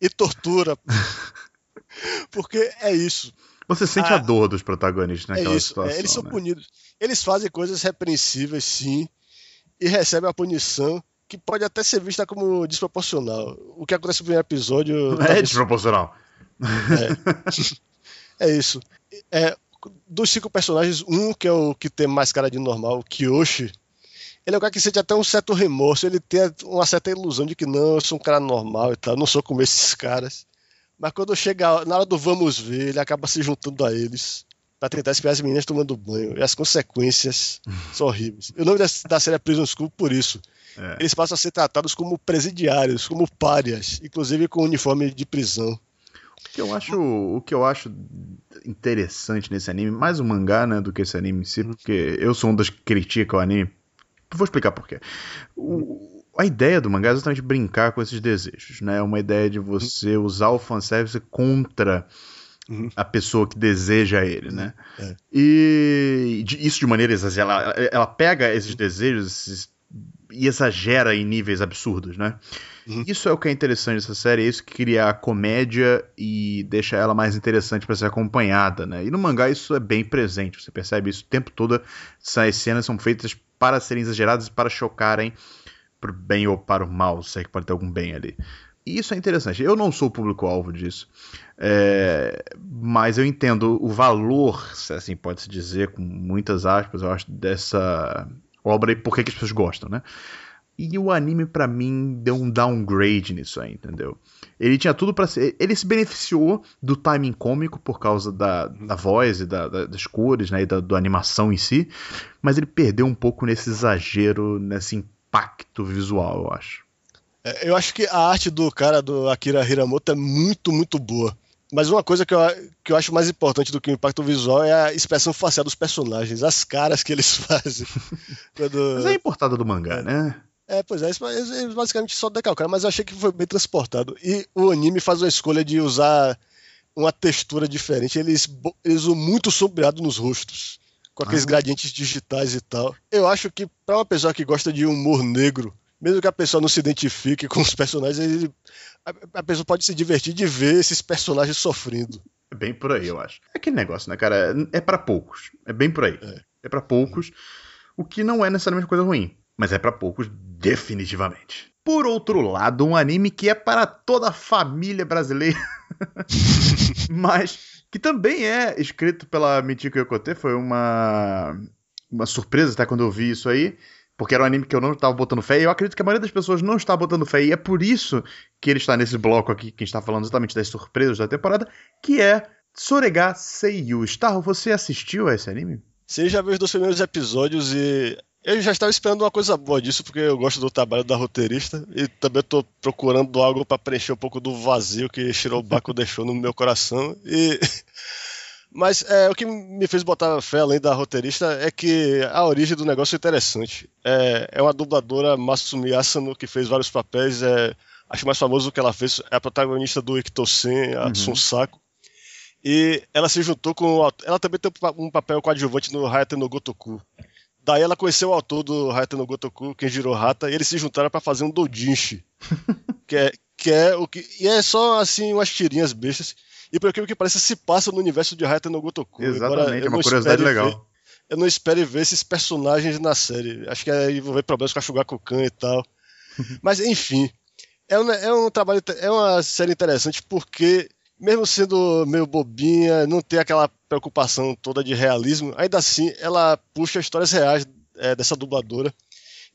e tortura. [LAUGHS] Porque é isso. Você sente a, a dor dos protagonistas naquela é isso, situação. É, eles são né? punidos. Eles fazem coisas repreensíveis, sim, e recebem a punição que pode até ser vista como desproporcional. O que acontece no primeiro episódio. É talvez... desproporcional. É, [LAUGHS] é isso. É, dos cinco personagens, um que é o que tem mais cara de normal, o Kiyoshi, ele é um cara que sente até um certo remorso, ele tem uma certa ilusão de que não, eu sou um cara normal e tal, não sou como esses caras. Mas quando chega na hora do vamos ver, ele acaba se juntando a eles para tentar espiar as meninas tomando banho. E as consequências [LAUGHS] são horríveis. O nome da série é Prison School por isso. É. Eles passam a ser tratados como presidiários, como párias, inclusive com uniforme de prisão. O que eu acho, o que eu acho interessante nesse anime, mais o mangá, né, do que esse anime em si, porque eu sou um dos que critica o anime. Vou explicar por quê. O, a ideia do mangá é exatamente brincar com esses desejos, né? É uma ideia de você usar o fanservice contra Uhum. a pessoa que deseja ele, né? É. E isso de maneira exagerada. Ela, ela pega esses desejos esses, e exagera em níveis absurdos, né? Uhum. Isso é o que é interessante dessa série, é isso que cria a comédia e deixa ela mais interessante para ser acompanhada, né? E no mangá isso é bem presente, você percebe isso o tempo todo. Essas cenas são feitas para serem exageradas e para chocarem pro bem ou para o mal, se é que pode ter algum bem ali. E isso é interessante. Eu não sou o público-alvo disso. É, mas eu entendo o valor, se assim pode-se dizer, com muitas aspas, eu acho, dessa obra e por que as pessoas gostam, né? E o anime, para mim, deu um downgrade nisso aí, entendeu? Ele tinha tudo para ser. Ele se beneficiou do timing cômico por causa da, da voz e da, da, das cores, né? E da, da animação em si. Mas ele perdeu um pouco nesse exagero, nesse impacto visual, eu acho. É, eu acho que a arte do cara, do Akira Hiramoto, é muito, muito boa. Mas uma coisa que eu, que eu acho mais importante do que o impacto visual é a expressão facial dos personagens, as caras que eles [LAUGHS] fazem. [LAUGHS] Quando... Mas é importada do mangá, né? É, pois é, eles basicamente só decalcaram, mas eu achei que foi bem transportado. E o anime faz uma escolha de usar uma textura diferente. Eles, eles usam muito sombreado nos rostos, com aqueles ah. gradientes digitais e tal. Eu acho que para uma pessoa que gosta de humor negro, mesmo que a pessoa não se identifique com os personagens, ele, a, a, pessoa pode se divertir de ver esses personagens sofrendo. É bem por aí, eu acho. É aquele negócio, né, cara? É para poucos. É bem por aí. É, é para poucos, o que não é necessariamente coisa ruim, mas é para poucos definitivamente. Por outro lado, um anime que é para toda a família brasileira, [LAUGHS] mas que também é escrito pela Michiko Yokote, foi uma uma surpresa até quando eu vi isso aí porque era um anime que eu não estava botando fé, e eu acredito que a maioria das pessoas não está botando fé, e é por isso que ele está nesse bloco aqui, que está falando exatamente das surpresas da temporada, que é Sorega Seiyu. Starro, você assistiu a esse anime? Sim, já vi os dois primeiros episódios e eu já estava esperando uma coisa boa disso, porque eu gosto do trabalho da roteirista e também estou procurando algo para preencher um pouco do vazio que Shirobako [LAUGHS] deixou no meu coração. E [LAUGHS] mas é, o que me fez botar fé além da roteirista é que a origem do negócio é interessante. É, é uma dubladora Masumi Asano que fez vários papéis. É, acho mais famoso que ela fez é a protagonista do Ikitosen, a uhum. Sunsako. E ela se juntou com. Ela também tem um papel coadjuvante no Hayate no Gotoku. Daí ela conheceu o autor do Hayate no Gotoku, Kenjiro Hata, e eles se juntaram para fazer um doujinshi. [LAUGHS] que, é, que é o que. E é só assim umas tirinhas bestas. E por aquilo que parece se passa no universo de Hayate no Gotoku. Exatamente, é uma curiosidade legal. Ver, eu não espero ver esses personagens na série. Acho que aí ver problemas com a Shugakukan e tal. [LAUGHS] Mas enfim, é um, é um trabalho, é uma série interessante porque mesmo sendo meio bobinha, não tem aquela preocupação toda de realismo, ainda assim ela puxa histórias reais é, dessa dubladora.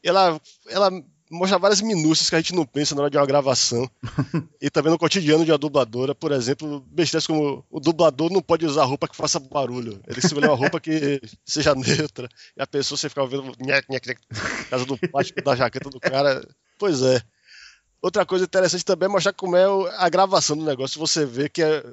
Ela, ela mostra várias minúcias que a gente não pensa na hora de uma gravação. [LAUGHS] e também no cotidiano de uma dubladora, por exemplo, besteiras como o dublador não pode usar roupa que faça barulho. Ele escolheu uma roupa que [LAUGHS] seja neutra. E a pessoa você fica ouvindo nhec, nhec, causa do plástico da jaqueta do cara. Pois é. Outra coisa interessante também é mostrar como é a gravação do negócio. Você vê que é,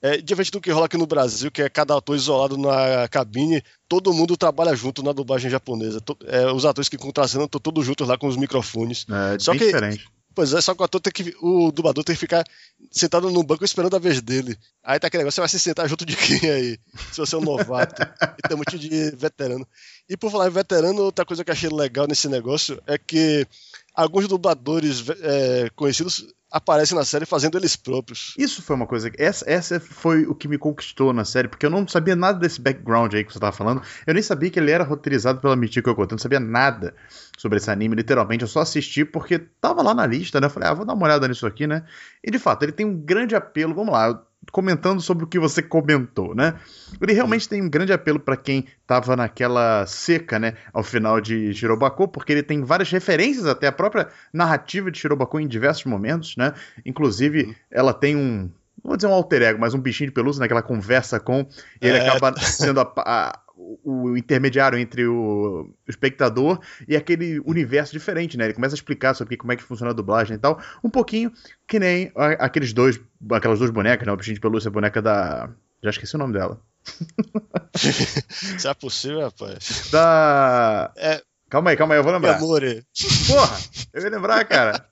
é diferente do que rola aqui no Brasil, que é cada ator isolado na cabine, todo mundo trabalha junto na dublagem japonesa. É, os atores que contracenam estão todos juntos lá com os microfones. É, só que, diferente. Pois é, só que o ator tem que. O dublador tem que ficar sentado no banco esperando a vez dele. Aí tá aquele negócio, você vai se sentar junto de quem aí? Se você é um novato. [LAUGHS] e tem um monte de veterano. E por falar em veterano, outra coisa que eu achei legal nesse negócio é que alguns dubladores é, conhecidos aparecem na série fazendo eles próprios. Isso foi uma coisa. Essa, essa foi o que me conquistou na série, porque eu não sabia nada desse background aí que você tava falando. Eu nem sabia que ele era roteirizado pela Michiko Yokota. Eu não sabia nada sobre esse anime, literalmente. Eu só assisti porque tava lá na lista, né? Eu falei, ah, vou dar uma olhada nisso aqui, né? E de fato, ele tem um grande apelo. Vamos lá comentando sobre o que você comentou, né? Ele realmente tem um grande apelo para quem estava naquela seca, né, ao final de Shirobako, porque ele tem várias referências até a própria narrativa de Shirobako em diversos momentos, né? Inclusive, ela tem um não vou dizer um alter ego, mas um bichinho de pelúcia, né, que ela conversa com, e ele é. acaba [LAUGHS] sendo a, a, o intermediário entre o, espectador e aquele universo diferente, né? Ele começa a explicar sobre como é que funciona a dublagem e tal. Um pouquinho que nem aqueles dois, aquelas duas bonecas, né? O bichinho de pelúcia, a boneca da. Já esqueci o nome dela. [LAUGHS] Se é possível, rapaz. Da. É... Calma aí, calma aí, eu vou lembrar. Amore. Porra, eu ia lembrar, cara.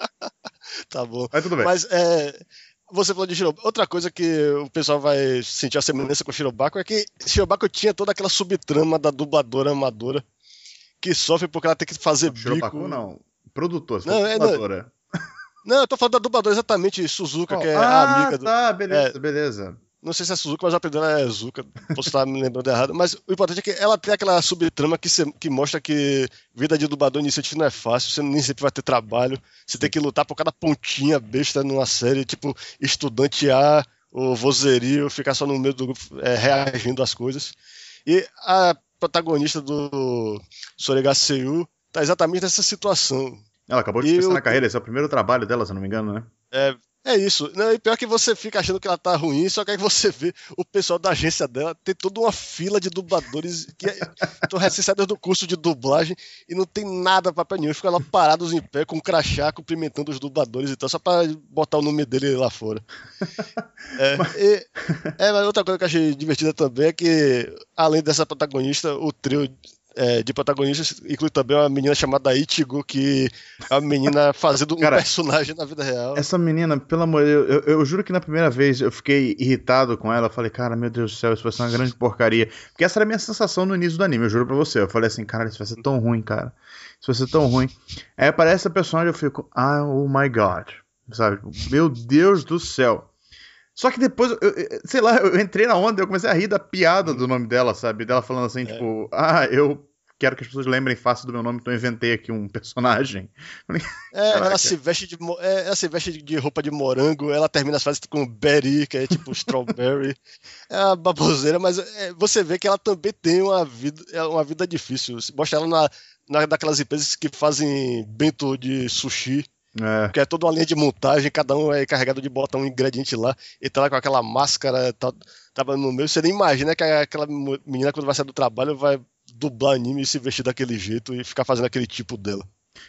[LAUGHS] tá bom. Mas tudo bem. Mas é, você falou de Shirobako. Outra coisa que o pessoal vai sentir a semelhança com o Shirobako é que Shirobako tinha toda aquela subtrama da dubladora amadora que sofre porque ela tem que fazer não, Shirobako bico. não. Produtor, não, é, dubladora. Não, eu tô falando da dubladora exatamente, Suzuka, oh, que é ah, a amiga do. Tá, beleza, é, beleza. Não sei se é Suzuka, mas a primeira é Zuka. Posso estar me lembrando errado. Mas o importante é que ela tem aquela subtrama que, se, que mostra que vida de dublador iniciante não é fácil. Você nem sempre vai ter trabalho. Você tem que lutar por cada pontinha besta numa série, tipo estudante A, o vozerio, ficar só no meio do grupo é, reagindo às coisas. E a protagonista do Soregaseiu tá exatamente nessa situação. Ela acabou de começar na carreira, esse é o primeiro trabalho dela, se não me engano, né? É, é isso. Não, e pior que você fica achando que ela tá ruim, só que aí você vê o pessoal da agência dela tem toda uma fila de dubladores que estão recém do curso de dublagem e não tem nada pra nenhum. Ficam lá parados em pé com um crachá cumprimentando os dubladores e tal, só pra botar o nome dele lá fora. [LAUGHS] É, e, é, mas outra coisa que eu achei divertida também é que, além dessa protagonista, o trio é, de protagonistas inclui também uma menina chamada Ichigo, que é uma menina [LAUGHS] fazendo um Cara, personagem na vida real. Essa menina, pelo amor de Deus, eu, eu, juro que na primeira vez eu fiquei irritado com ela. Eu falei, cara, meu Deus do céu, isso vai ser uma grande porcaria. Porque essa era a minha sensação no início do anime, eu juro pra você. Eu falei assim, cara, isso vai ser tão ruim, cara. Isso vai ser tão ruim. Aí aparece a personagem eu fico, ah, oh my god. Sabe? Meu Deus do céu. Só que depois, eu, eu, sei lá, eu entrei na onda e eu comecei a rir da piada do nome dela, sabe? Dela falando assim, é. tipo, ah, eu quero que as pessoas lembrem fácil do meu nome, então eu inventei aqui um personagem. É, [LAUGHS] ela se veste de, é, ela se veste de roupa de morango, ela termina as frases com berry, que é tipo strawberry. [LAUGHS] É uma baboseira, mas é, você vê que ela também tem uma vida, é uma vida difícil. Mostra ela na, na, daquelas empresas que fazem bento de sushi É. Porque é toda uma linha de montagem, cada um é carregado de botar um ingrediente lá, e tá lá com aquela máscara, tá, tava no meio. Você nem imagina que aquela menina, quando vai sair do trabalho, vai dublar anime e se vestir daquele jeito e ficar fazendo aquele tipo dela.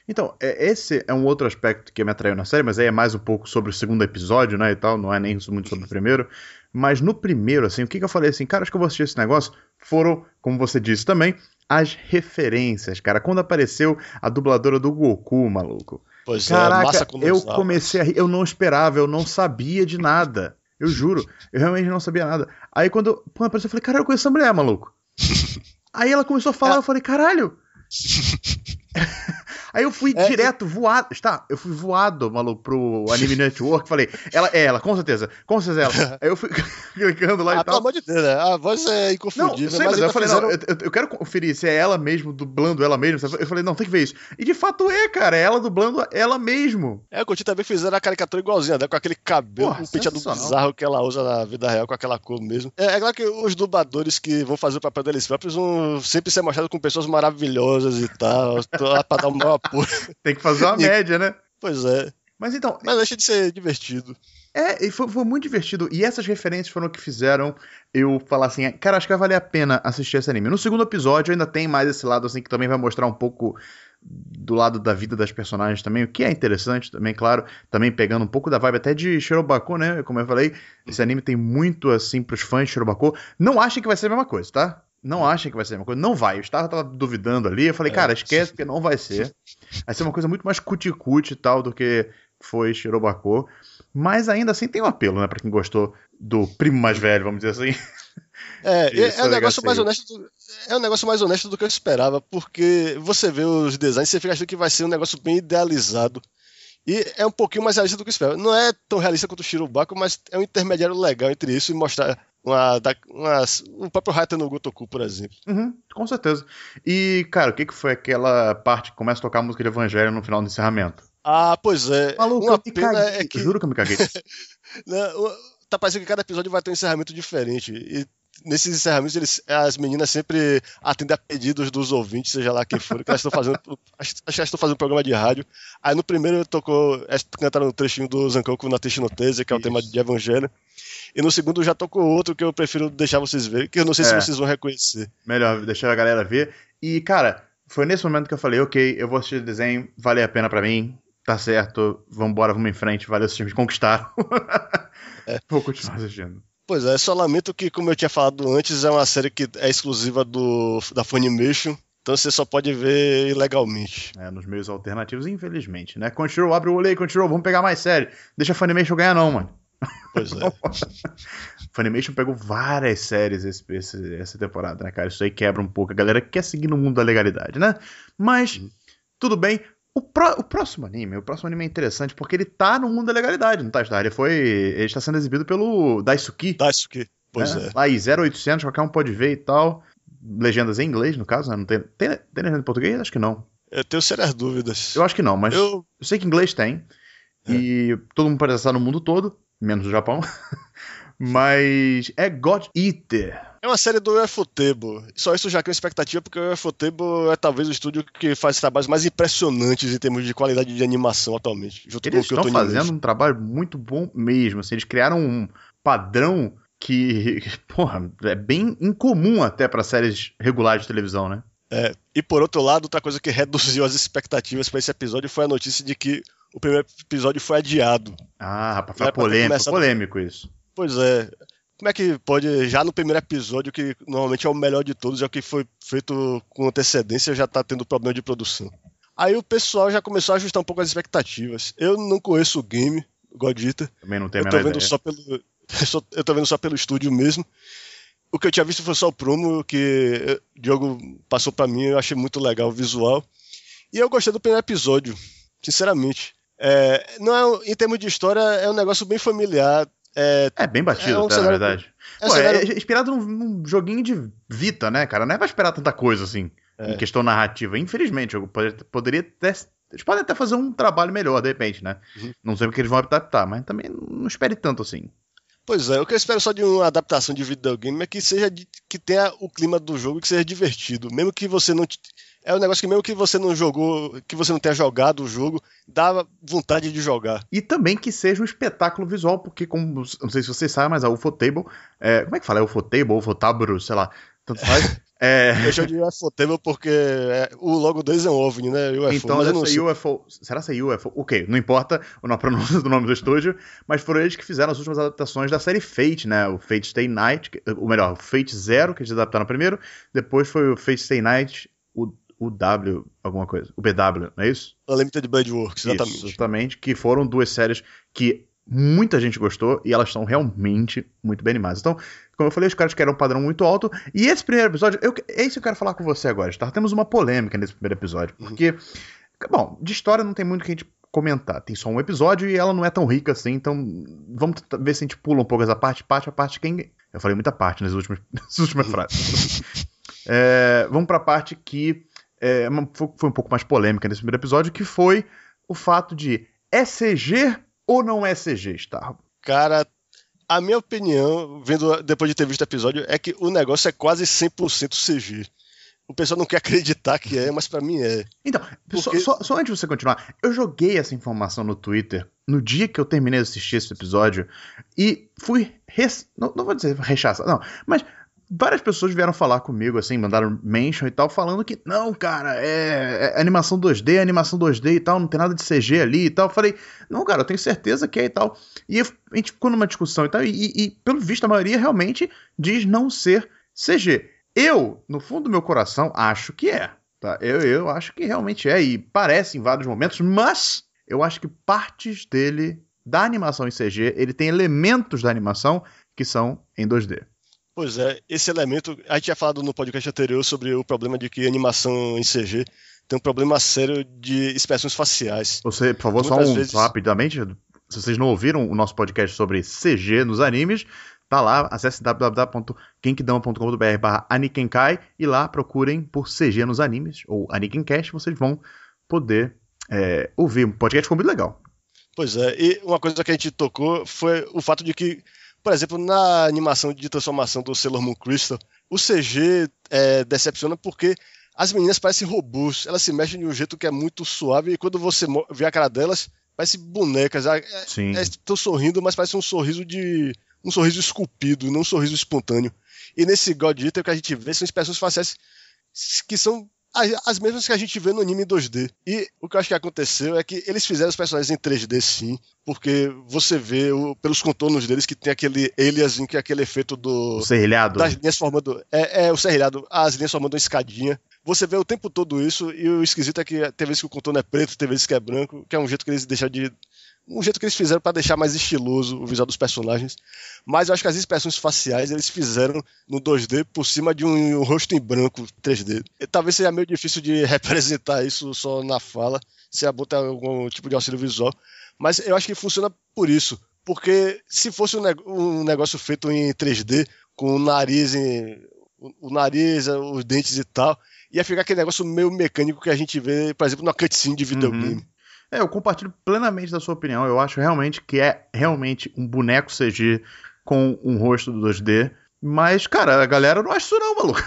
Então, é- esse é um outro aspecto que me atraiu na série, mas aí é mais um pouco sobre o segundo episódio, né, e tal, não é nem muito sobre o primeiro. Mas no primeiro, assim, o que, que eu falei assim, cara, acho que eu vou assistir esse negócio, foram, como você disse também, as referências, cara. Quando apareceu a dubladora do Goku, maluco. Pois é, Caraca, massa com eu comecei a rir, eu não esperava, eu não sabia de nada. Eu juro, eu realmente não sabia nada. Aí quando, quando apareceu, eu falei, caralho, eu conheço essa mulher, maluco. [LAUGHS] Aí ela começou a falar, eu falei, caralho. [LAUGHS] Aí eu fui É, direto, voado. Está, eu fui voado, maluco, pro Anime Network. Falei, ela é ela, com certeza, com certeza é ela. [LAUGHS] Aí eu fui [LAUGHS] clicando lá Ah, e pelo tal. amor de Deus, né? A voz é Não, inconfundível, sei, mas, mas eu ainda falei, fizeram... não, eu, eu- quero conferir se é ela mesmo dublando ela mesma. Eu falei, não, tem que ver isso. E de fato é, cara, é ela dublando ela mesmo. É, o Coutinho também fizeram a caricatura igualzinha, né? Com aquele cabelo, Porra, um penteado bizarro que ela usa na vida real, com aquela cor mesmo. É, é claro que os dubladores que vão fazer o papel deles próprios vão sempre ser mostrados com pessoas maravilhosas e tal, pra dar um maior. [LAUGHS] Tem que fazer uma E- média, né? Pois é. Mas então, Mas deixa de ser divertido. É, e foi, foi muito divertido. E essas referências foram o que fizeram eu falar assim, cara, acho que vai valer a pena assistir esse anime. No segundo episódio ainda tem mais esse lado assim que também vai mostrar um pouco do lado da vida das personagens também, o que é interessante também, claro, também pegando um pouco da vibe até de Shirobako, né? Como eu falei, esse anime tem muito assim pros fãs de Shirobako. Não achem que vai ser a mesma coisa, tá? Não achem que vai ser a mesma coisa. Não vai. Eu estava tava duvidando ali. Eu falei, É. cara, esquece porque não vai ser. Vai ser uma coisa muito mais cuticute e tal do que foi Shirobako. Mas ainda assim tem um apelo, né? Pra quem gostou do primo mais velho, vamos dizer assim. É, [LAUGHS] é, é um negócio mais honesto do, é um negócio mais honesto do que eu esperava, porque você vê os designs e você fica achando que vai ser um negócio bem idealizado. E é um pouquinho mais realista do que eu esperava. Não é tão realista quanto o Shirobako, mas é um intermediário legal entre isso e mostrar uma, uma, o próprio Hater no Gotoku, por exemplo. Uhum, com certeza. E, cara, o que, que foi aquela parte que começa a tocar a música de Evangelho no final do encerramento? Ah, pois é. Maluco, uma pena é que Juro que eu me caguei. [LAUGHS] né, o- tá parecendo que cada episódio vai ter um encerramento diferente. E nesses encerramentos, eles, as meninas sempre atendem a pedidos dos ouvintes, seja lá quem for, que elas estão fazendo. [LAUGHS] Acho que elas estão fazendo um programa de rádio. Aí no primeiro tocou. Elas cantaram um trechinho do Zankoku na Teshinotese, que é o Isso. tema de Evangelho. E no segundo já tocou outro que eu prefiro deixar vocês verem, que eu não sei se É. vocês vão reconhecer. Melhor deixar a galera ver. E, cara, foi nesse momento que eu falei, ok, eu vou assistir o desenho, vale a pena pra mim, tá certo, vambora, vamos em frente, valeu, vocês me conquistaram. [LAUGHS] É. Vou continuar assistindo. Pois é, só lamento que, como eu tinha falado antes, é uma série que é exclusiva do, da Funimation. Então você só pode ver ilegalmente. É, nos meios alternativos, infelizmente, né? Crunchyroll, abre o olho aí, Crunchyroll, vamos pegar mais série. Deixa a Funimation ganhar não, mano. Pois é. [LAUGHS] Funimation pegou várias séries esse, esse- essa temporada, né, cara? Isso aí quebra um pouco a galera que quer seguir no mundo da legalidade, né? Mas, tudo bem. O, pró- o próximo anime, o próximo anime é interessante porque ele tá no mundo da legalidade, não tá, Star? Ele foi. Ele está sendo exibido pelo Daisuki. Daisuke. Pois né? é. Lá em 0800, qualquer um pode ver e tal. Legendas em inglês, no caso, né? Não tem, tem, tem legenda em português? Acho que não. Eu tenho sérias dúvidas. Eu acho que não, mas eu, Eu- sei que inglês tem. É. E todo mundo parece estar no mundo todo, menos o Japão. [LAUGHS] mas é God Eater. É uma série do Ufotable. Só isso já cria expectativa, porque o Ufotable é talvez o estúdio que faz trabalhos mais impressionantes em termos de qualidade de animação atualmente. Junto Eles com o estão fazendo um trabalho muito bom mesmo. Assim, eles criaram um padrão que, [LAUGHS] porra, é bem incomum até para séries regulares de televisão, né? É, e por outro lado, outra coisa que [LAUGHS] reduziu as expectativas para esse episódio foi a notícia de que o primeiro episódio foi adiado. Ah, rapaz, foi é polêmico, começado- polêmico isso. Pois é. Como é que pode, já no primeiro episódio, que normalmente é o melhor de todos, é o que foi feito com antecedência, já tá tendo problema de produção? Aí o pessoal já começou a ajustar um pouco as expectativas. Eu não conheço o game, God Eater. Também não tem Eu tô vendo ideia. só pelo. [LAUGHS] eu tô vendo só pelo estúdio mesmo. O que eu tinha visto foi só o promo que eh, o Diogo passou pra mim, eu achei muito legal o visual. E eu gostei do primeiro episódio, sinceramente. É, não é, em termos de história, é um negócio bem familiar. É, É bem batido, É um na cenário- verdade. é um Pô, é cenário- inspirado num, num joguinho de Vita, né, cara? Não é pra esperar tanta coisa assim, É. em questão narrativa. Infelizmente, eu poderia, até. Eles podem até fazer um trabalho melhor, de repente, né? Uhum. Não sei porque eles vão adaptar, mas também não espere tanto assim. Pois é, o que eu espero só de uma adaptação de videogame é que seja que tenha o clima do jogo e que seja divertido. Mesmo que você não. É um negócio que mesmo que você não jogou, que você não tenha jogado o jogo, dá vontade de jogar. E também que seja um espetáculo visual, porque, como não sei se vocês sabem, mas a UFOTable. É, como é que fala? É UFOTable, UFOTable, sei lá. Tanto faz. [LAUGHS] É... Eu chamo de UFOtable porque é, o logo deles é um OVNI, né? UFO, então deve ser UFO. Será que é UFO? Ok, não importa a [LAUGHS] pronúncia do nome do estúdio, mas foram eles que fizeram as últimas adaptações da série Fate, né? O Fate Stay Night, ou melhor, o Fate Zero, que eles adaptaram primeiro, depois foi o Fate Stay Night, o, o W, alguma coisa, o BW, não é isso? Unlimited Blade Works, exatamente. Isso, exatamente, que foram duas séries que muita gente gostou e elas estão realmente muito bem animadas. Então, como eu falei, os caras querem um padrão muito alto. E esse primeiro episódio, eu, é isso que eu quero falar com você agora, Star. Temos uma polêmica nesse primeiro episódio. Uhum. Porque, bom, de história não tem muito que a gente comentar. Tem só um episódio e ela não é tão rica assim, então vamos ver se a gente pula um pouco essa parte. Parte a parte quem. Eu falei muita parte nas últimas, [LAUGHS] nas últimas frases. [LAUGHS] é, vamos pra parte que é, foi um pouco mais polêmica nesse primeiro episódio, que foi o fato de é CG ou não é CG, Star? Cara, a minha opinião, vendo depois de ter visto o episódio, é que o negócio é quase 100% CG. O pessoal não quer acreditar que é, mas para mim é. Então, Porque... só, só, antes de você continuar, eu joguei essa informação no Twitter no dia que eu terminei de assistir esse episódio e fui. Res... Não, não vou dizer rechaçado, não, mas várias pessoas vieram falar comigo, assim, mandaram mention e tal, falando que, não, cara, é, é, animação 2D, é animação 2D e tal, não tem nada de CG ali e tal. Eu falei, não, cara, eu tenho certeza que é e tal. E a gente ficou numa discussão e tal, e, e, pelo visto a maioria realmente diz não ser CG. Eu, no fundo do meu coração, acho que é. Tá? Eu, eu acho que realmente é, e parece em vários momentos, mas eu acho que partes dele, da animação em CG, ele tem elementos da animação que são em 2D. Pois é, esse elemento, a gente tinha falado no podcast anterior sobre o problema de que animação em CG tem um problema sério de expressões faciais. Você, por favor, Muitas só um, vezes... rapidamente, se vocês não ouviram o nosso podcast sobre CG nos animes, tá lá, acesse www.genkidama.com.br barra Anikenkai e lá procurem por CG nos animes, ou Anikencast, vocês vão poder é, ouvir. O podcast ficou muito legal. Pois é, e uma coisa que a gente tocou foi o fato de que por exemplo, na animação de transformação do Sailor Moon Crystal, o CG é, decepciona porque as meninas parecem robôs, elas se mexem de um jeito que é muito suave e quando você vê a cara delas, parece bonecas. Estão é, sorrindo, mas parece um sorriso de. um sorriso esculpido, não um sorriso espontâneo. E nesse God Eater, que a gente vê são expressões faciais que são as mesmas que a gente vê no anime 2D. E o que eu acho que aconteceu é que eles fizeram os personagens em 3D sim, porque você vê o, pelos contornos deles que tem aquele aliasinho, que é aquele efeito do. O serrilhado. Das linhas formando. É, é o serrilhado, as linhas formando uma escadinha. Você vê o tempo todo isso, e o esquisito é que tem vezes que o contorno é preto, tem vezes que é branco, que é um jeito que eles deixam de um jeito que eles fizeram para deixar mais estiloso o visual dos personagens. Mas eu acho que as expressões faciais eles fizeram no 2D por cima de um, um rosto em branco 3D. E, talvez seja meio difícil de [LAUGHS] representar isso só na fala, se a botar algum tipo de auxílio visual. Mas eu acho que funciona por isso. Porque se fosse um, um negócio feito em 3D, com o nariz, em, o, o nariz, os dentes e tal, ia ficar aquele negócio meio mecânico que a gente vê, por exemplo, na cutscene de videogame. Uhum. É, eu compartilho plenamente da sua opinião. Eu acho realmente que é realmente um boneco CG com um rosto do 2D. Mas, cara, a galera não acha isso não, maluco.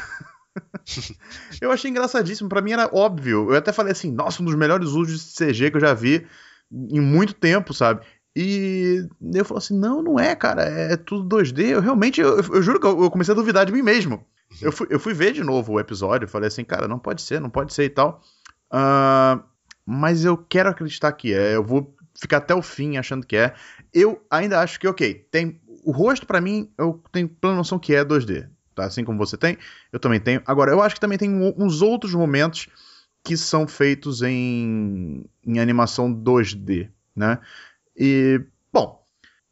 [LAUGHS] eu achei engraçadíssimo. Para mim era óbvio. Eu até falei assim, nossa, um dos melhores usos de CG que eu já vi em muito tempo, sabe? E eu falei assim, não, não é, cara, é tudo 2D. Eu realmente, eu, eu juro que eu, eu, comecei a duvidar de mim mesmo. Eu fui, eu fui ver de novo o episódio, falei assim, cara, não pode ser, não pode ser e tal. Uh, mas eu quero acreditar que é. Eu vou ficar até o fim achando que é. Eu ainda acho que, ok, tem. O rosto, para mim, eu tenho plena noção que é 2D. Tá? Assim como você tem, eu também tenho. Agora, eu acho que também tem uns outros momentos que são feitos em, em animação 2D, né? E, bom,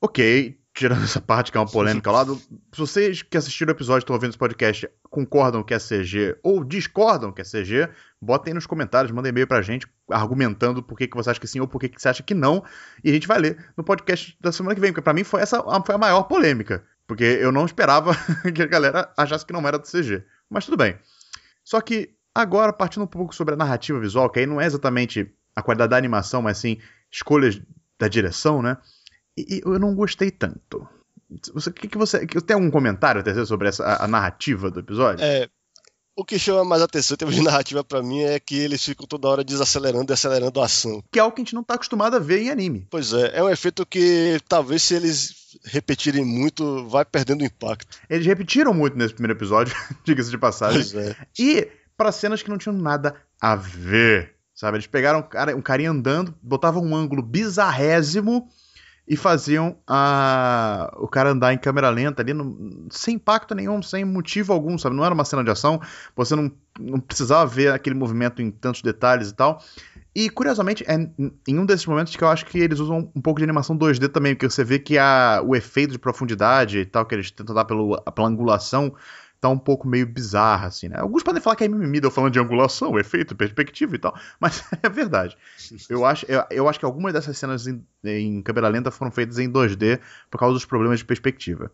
ok, tirando essa parte que é uma polêmica lá, se vocês que assistiram o episódio estão ouvindo esse podcast concordam que é CG ou discordam que é CG, botem nos comentários, mandem e-mail pra gente argumentando por que, que você acha que sim ou por que, que você acha que não, e a gente vai ler no podcast da semana que vem, porque pra mim foi essa foi a maior polêmica, porque eu não esperava [LAUGHS] que a galera achasse que não era do CG. Mas tudo bem. Só que agora, partindo um pouco sobre a narrativa visual, que aí não é exatamente a qualidade da animação, mas sim escolhas da direção, né? E, eu não gostei tanto. Você, que, que você que, tem algum comentário dizer sobre essa, a, a narrativa do episódio? É, o que chama mais atenção em termos de narrativa para mim é que eles ficam toda hora desacelerando e acelerando a ação. Que é algo que a gente não tá acostumado a ver em anime. Pois é, é um efeito que talvez se eles repetirem muito, vai perdendo impacto. Eles repetiram muito nesse primeiro episódio, [LAUGHS] diga-se de passagem. Pois é. E para cenas que não tinham nada a ver, sabe? Eles pegaram um, cara, um carinha andando, botavam um ângulo bizarrésimo e faziam a... o cara andar em câmera lenta ali, no... sem impacto nenhum, sem motivo algum, sabe? Não era uma cena de ação, você não, não precisava ver aquele movimento em tantos detalhes e tal. E, curiosamente, é em um desses momentos que eu acho que eles usam um pouco de animação 2D também, porque você vê que a, o efeito de profundidade e tal, que eles tentam dar pelo, pela angulação, tá um pouco meio bizarra, assim, né? Alguns podem falar que é mimimi, falando de angulação, efeito, perspectiva e tal, [LAUGHS] mas é verdade. Eu acho, eu, eu acho que algumas dessas cenas em, em, câmera lenta foram feitas em 2D por causa dos problemas de perspectiva.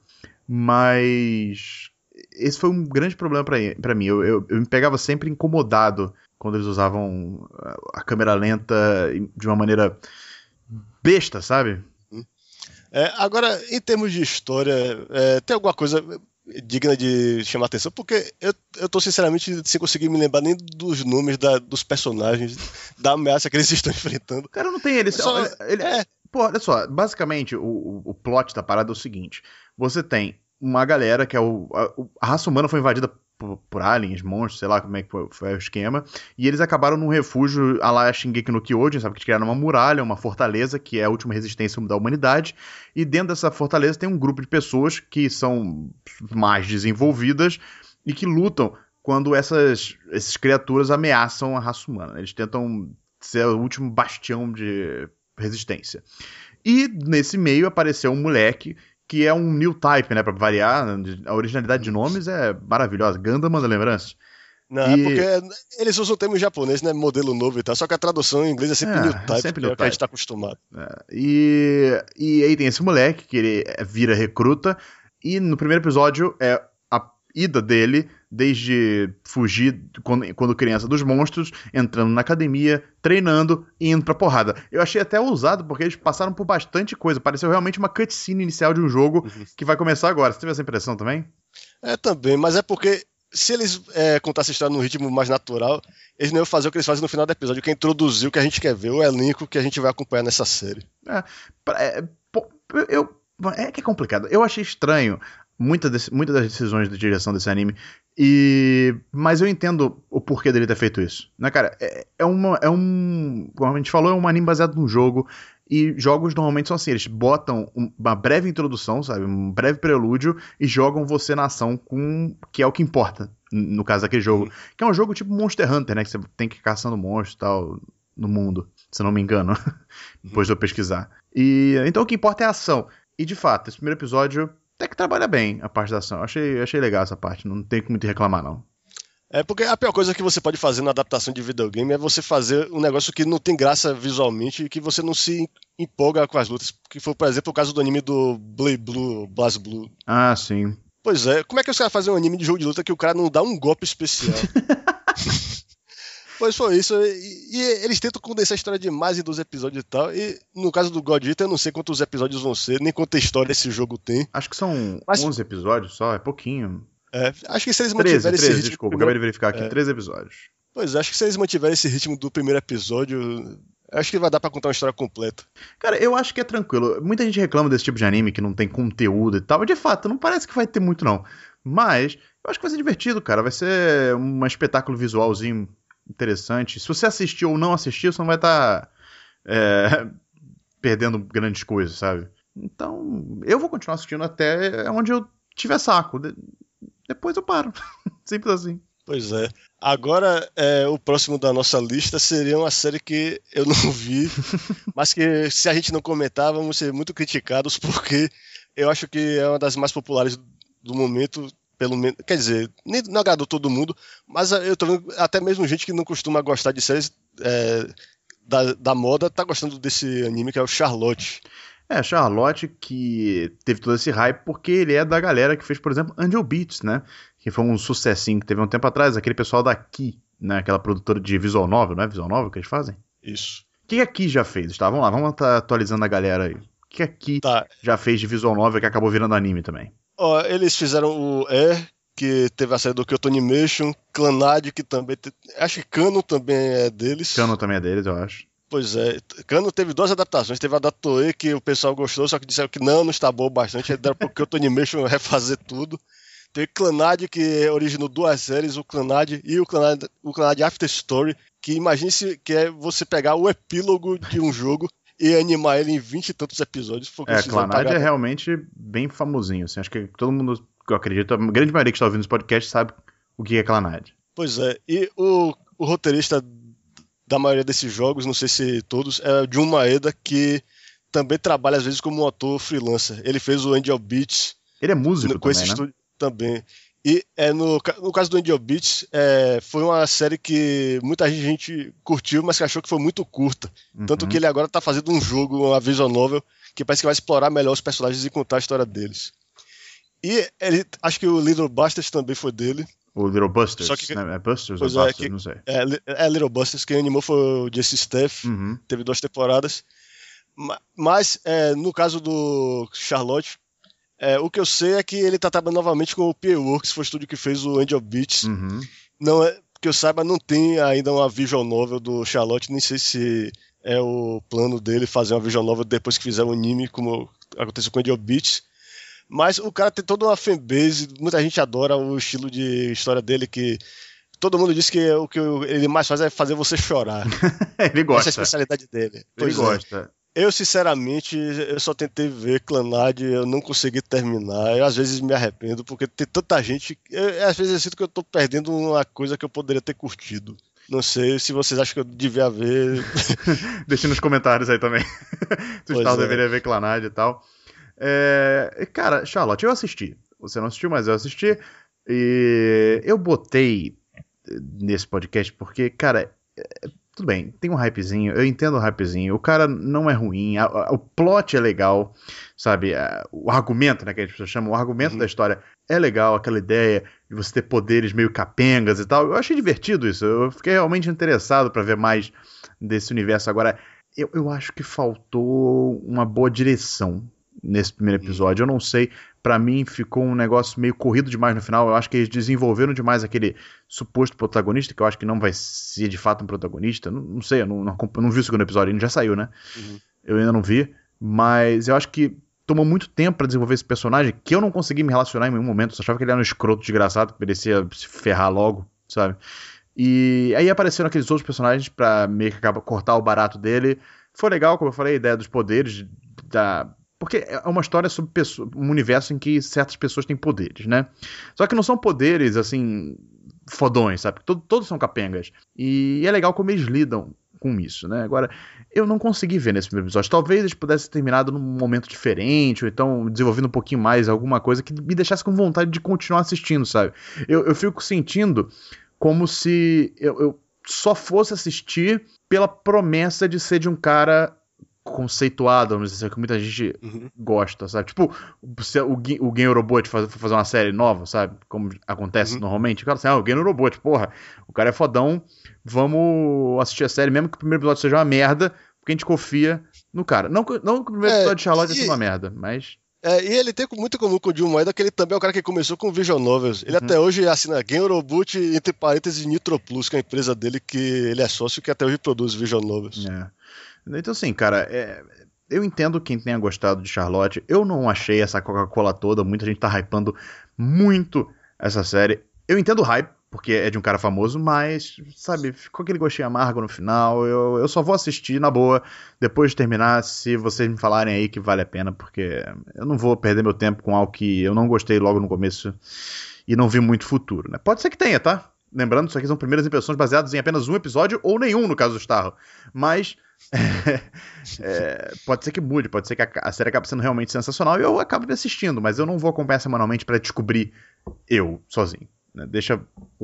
Mas esse foi um grande problema para mim. Eu, eu, eu me pegava sempre incomodado quando eles usavam a câmera lenta de uma maneira besta, sabe? É, agora, em termos de história, é, tem alguma coisa digna de chamar atenção, porque eu, eu tô sinceramente sem conseguir me lembrar nem dos nomes da, dos personagens, da ameaça que eles [LAUGHS] estão enfrentando. Cara, não tem eles. Só, ele, ele, é. Pô, olha só, basicamente o, o plot da parada é o seguinte: você tem uma galera que é o. A, a raça humana foi invadida por, por, aliens, monstros, sei lá como é que foi, foi, o esquema. E eles acabaram num refúgio a lá Shingeki no Kyojin, sabe? Que criaram uma muralha, uma fortaleza, que é a última resistência da humanidade. E dentro dessa fortaleza tem um grupo de pessoas que são mais desenvolvidas e que lutam quando essas, essas criaturas ameaçam a raça humana. Eles tentam ser o último bastião de resistência. E nesse meio apareceu um moleque que é um new type, né, pra variar. A originalidade de nomes é maravilhosa. Ganda manda lembrança. Não, é e... é porque eles usam o termo japonês, né? Modelo novo e tal. Só que a tradução em inglês é sempre é, new type, sempre new é que a gente tá acostumado. É. E, e aí tem esse moleque que ele vira recruta. E no primeiro episódio é a ida dele desde fugir quando, quando, criança dos monstros, entrando na academia, treinando e indo pra porrada. Eu achei até ousado, porque eles passaram por bastante coisa. Pareceu realmente uma cutscene inicial de um jogo uhum. que vai começar agora. Você teve essa impressão também? É, também, mas é porque se eles é, contassem a história num ritmo mais natural, eles não iam fazer o que eles fazem no final do episódio, que é introduzir o que a gente quer ver, o elenco que a gente vai acompanhar nessa série. É, é, eu, é que é complicado. Eu achei estranho muitas muita das decisões de direção desse anime. E mas eu entendo o porquê dele ter feito isso. Né, cara? É, é, uma, é um. Como a gente falou, é um anime baseado num jogo. E jogos normalmente são assim: eles botam uma breve introdução, sabe? Um breve prelúdio e jogam você na ação com. que é o que importa, no caso daquele jogo. Que é um jogo tipo Monster Hunter, né? Que você tem que ir caçando monstros e tal no mundo, se não me engano. [LAUGHS] Depois de eu pesquisar. E então o que importa é a ação. E de fato, esse primeiro episódio até que trabalha bem a parte da ação. Achei, achei legal essa parte, não tem muito reclamar, não. É porque a pior coisa que você pode fazer na adaptação de videogame é você fazer um negócio que não tem graça visualmente e que você não se empolga com as lutas. Que foi, por exemplo, o caso do anime do Blade Blue, Blast Blue. Ah, sim. Pois é, como é que os caras fazem um anime de jogo de luta que o cara não dá um golpe especial? [LAUGHS] Pois foi isso. E, e, eles tentam condensar a história demais em 12 episódios e tal. E no caso do God Eater, eu não sei quantos episódios vão ser, nem quanta história esse jogo tem. Acho que são Mas, 11 episódios só, é pouquinho. É, acho que se eles mantiverem 13, 13, esse ritmo. Desculpa, primeiro... acabei de verificar aqui, é. 13 episódios. Pois é, acho que se eles mantiverem esse ritmo do primeiro episódio, acho que vai dar para contar uma história completa. Cara, eu acho que é tranquilo. Muita gente reclama desse tipo de anime que não tem conteúdo e tal. De fato, não parece que vai ter muito, não. Mas eu acho que vai ser divertido, cara. Vai ser um espetáculo visualzinho interessante. Se você assistiu ou não assistiu, você não vai estar tá, é, [LAUGHS] perdendo grandes coisas, sabe? Então, eu vou continuar assistindo até onde eu tiver saco. De depois eu paro. [LAUGHS] Simples assim. Pois é. Agora, é, o próximo da nossa lista seria uma série que eu [LAUGHS] não vi, mas que se a gente não comentar, vamos ser muito criticados, porque eu acho que é uma das mais populares do momento pelo menos, quer dizer, nem, não agradou todo mundo, mas eu tô vendo até mesmo gente que não costuma gostar de séries é, da, da moda tá gostando desse anime que é o Charlotte. É, Charlotte que teve todo esse hype porque ele é da galera que fez, por exemplo, Angel Beats, né? Que foi um sucessinho que teve um tempo atrás, aquele pessoal daqui, né? Aquela produtora de visual novel, não é visual novel que eles fazem? Isso. O que a Ki já fez? Tá, vamos lá, vamos estar atualizando a galera aí. O que aqui Tá. já fez de visual novel que acabou virando anime também? Ó, eles fizeram o Air, que teve a série do Kyoto Animation, Clanad, que também. te- Acho que Kano também é deles. Cano também é deles, eu acho. Pois é, Kano teve duas adaptações. Teve a da Toei, que o pessoal gostou, só que disseram que não, não está boa bastante. Aí deram pro Kyoto Animation [LAUGHS] refazer tudo. Teve Clanad, que originou duas séries, o Clanad e o Clanad, o Clanad After Story, que imagine se que é você pegar o epílogo de um jogo e animar ele em vinte e tantos episódios. Foi É, Clanad é realmente bem famosinho, assim. Acho que todo mundo, eu acredito, a grande maioria que está ouvindo esse podcast sabe o que é Clanad. Pois é, e o, o roteirista da maioria desses jogos, não sei se todos, é o Jun Maeda, que também trabalha às vezes como um ator freelancer. Ele fez o Angel Beats Ele é músico com esse também, né? estúdio também. E é no, no caso do Angel Beats, é, foi uma série que muita gente curtiu, mas que achou que foi muito curta. Tanto Uhum. que ele agora tá fazendo um jogo, uma visual novel, que parece que vai explorar melhor os personagens e contar a história deles. E ele, acho que o Little Bastards também foi dele. O Little Busters, Só que- né? É Busters ou é, Busters? que- Não sei. É, é Little Busters, quem animou foi o Jesse Steff, Uhum. teve duas temporadas. Ma- Mas, é, no caso do Charlotte, é, o que eu sei é que ele tá trabalhando novamente com o PA Works, foi o estúdio que fez o Angel Beats. Uhum. Não é, que eu saiba, não tem ainda uma visual novel do Charlotte, nem sei se é o plano dele fazer uma visual novel depois que fizer o anime, como aconteceu com o Angel Beats. Mas o cara tem toda uma fanbase, muita gente adora o estilo de história dele, que todo mundo diz que o que ele mais faz é fazer você chorar. [LAUGHS] Ele Essa é gosta. a especialidade dele. Ele Pois é. gosta. Eu, sinceramente, eu só tentei ver Clanad, eu não consegui terminar. Eu, às vezes, me arrependo, porque tem tanta gente. Eu, às vezes, eu sinto que eu tô perdendo uma coisa que eu poderia ter curtido. Não sei se vocês acham que eu devia ver. [LAUGHS] Deixa nos comentários aí também. [LAUGHS] Se o é. deveria ver Clanad e tal. É, Cara, Charlotte, eu assisti. Você não assistiu, mas eu assisti. E eu botei nesse podcast porque, cara, tudo bem, tem um hypezinho, eu entendo o hypezinho, o cara não é ruim, a- a- o plot é legal, sabe? A- O argumento, né, que as pessoas chamam, o argumento Uhum. da história é legal, aquela ideia de você ter poderes meio capengas e tal. Eu achei divertido isso, eu fiquei realmente interessado pra ver mais desse universo. Agora, eu, eu acho que faltou uma boa direção nesse primeiro episódio. Eu não sei, pra mim ficou um negócio meio corrido demais no final. Eu acho que eles desenvolveram demais aquele suposto protagonista, que eu acho que não vai ser de fato um protagonista. Não, não sei, eu não, não, não vi o segundo episódio, ele já saiu, né? Uhum. Eu ainda não vi, mas eu acho que tomou muito tempo pra desenvolver esse personagem que eu não consegui me relacionar em nenhum momento. Só achava que ele era um escroto desgraçado que merecia se ferrar logo, sabe? E aí apareceram aqueles outros personagens pra meio que acaba cortar o barato dele. Foi legal, como eu falei, a ideia dos poderes da porque é uma história sobre pessoa- um universo em que certas pessoas têm poderes, né? Só que não são poderes assim fodões, sabe? Todo- todos são capengas. E é legal como eles lidam com isso, né? Agora, eu não consegui ver nesse primeiro episódio. Talvez eles pudessem ter terminado num momento diferente, ou então desenvolvendo um pouquinho mais alguma coisa que me deixasse com vontade de continuar assistindo, sabe? Eu, eu fico sentindo como se eu, eu só fosse assistir pela promessa de ser de um cara conceituado, vamos dizer assim, que muita gente Uhum. gosta, sabe? Tipo, se o, o Game Robot faz, fazer uma série nova, sabe? Como acontece Uhum. normalmente. O cara assim, ah, o Game Robot, porra, o cara é fodão, vamos assistir a série, mesmo que o primeiro episódio seja uma merda, porque a gente confia no cara. Não, que- não que o primeiro É, episódio de Charlotte e- seja uma merda, mas. É, e ele tem muito comum com o Jun Maeda, que ele também é o cara que começou com Visual Novels. Ele Uhum. até hoje assina Game Robot, entre parênteses, Nitro Plus, que é a empresa dele que ele é sócio que até hoje produz Visual Novels. É. Então, assim, cara, é, eu entendo quem tenha gostado de Charlotte. Eu não achei essa Coca-Cola toda. Muita gente tá hypando muito essa série. Eu entendo o hype, porque é de um cara famoso, mas, sabe, ficou aquele gostinho amargo no final. Eu, eu só vou assistir na boa depois de terminar, se vocês me falarem aí que vale a pena, porque eu não vou perder meu tempo com algo que eu não gostei logo no começo e não vi muito futuro, né? Pode ser que tenha, tá? Lembrando, isso aqui são primeiras impressões baseadas em apenas um episódio ou nenhum, no caso do Starro. Mas [LAUGHS] é, pode ser que mude, pode ser que a, a série acabe sendo realmente sensacional e eu acabe me assistindo, mas eu não vou acompanhar semanalmente pra descobrir eu sozinho. né? Deixa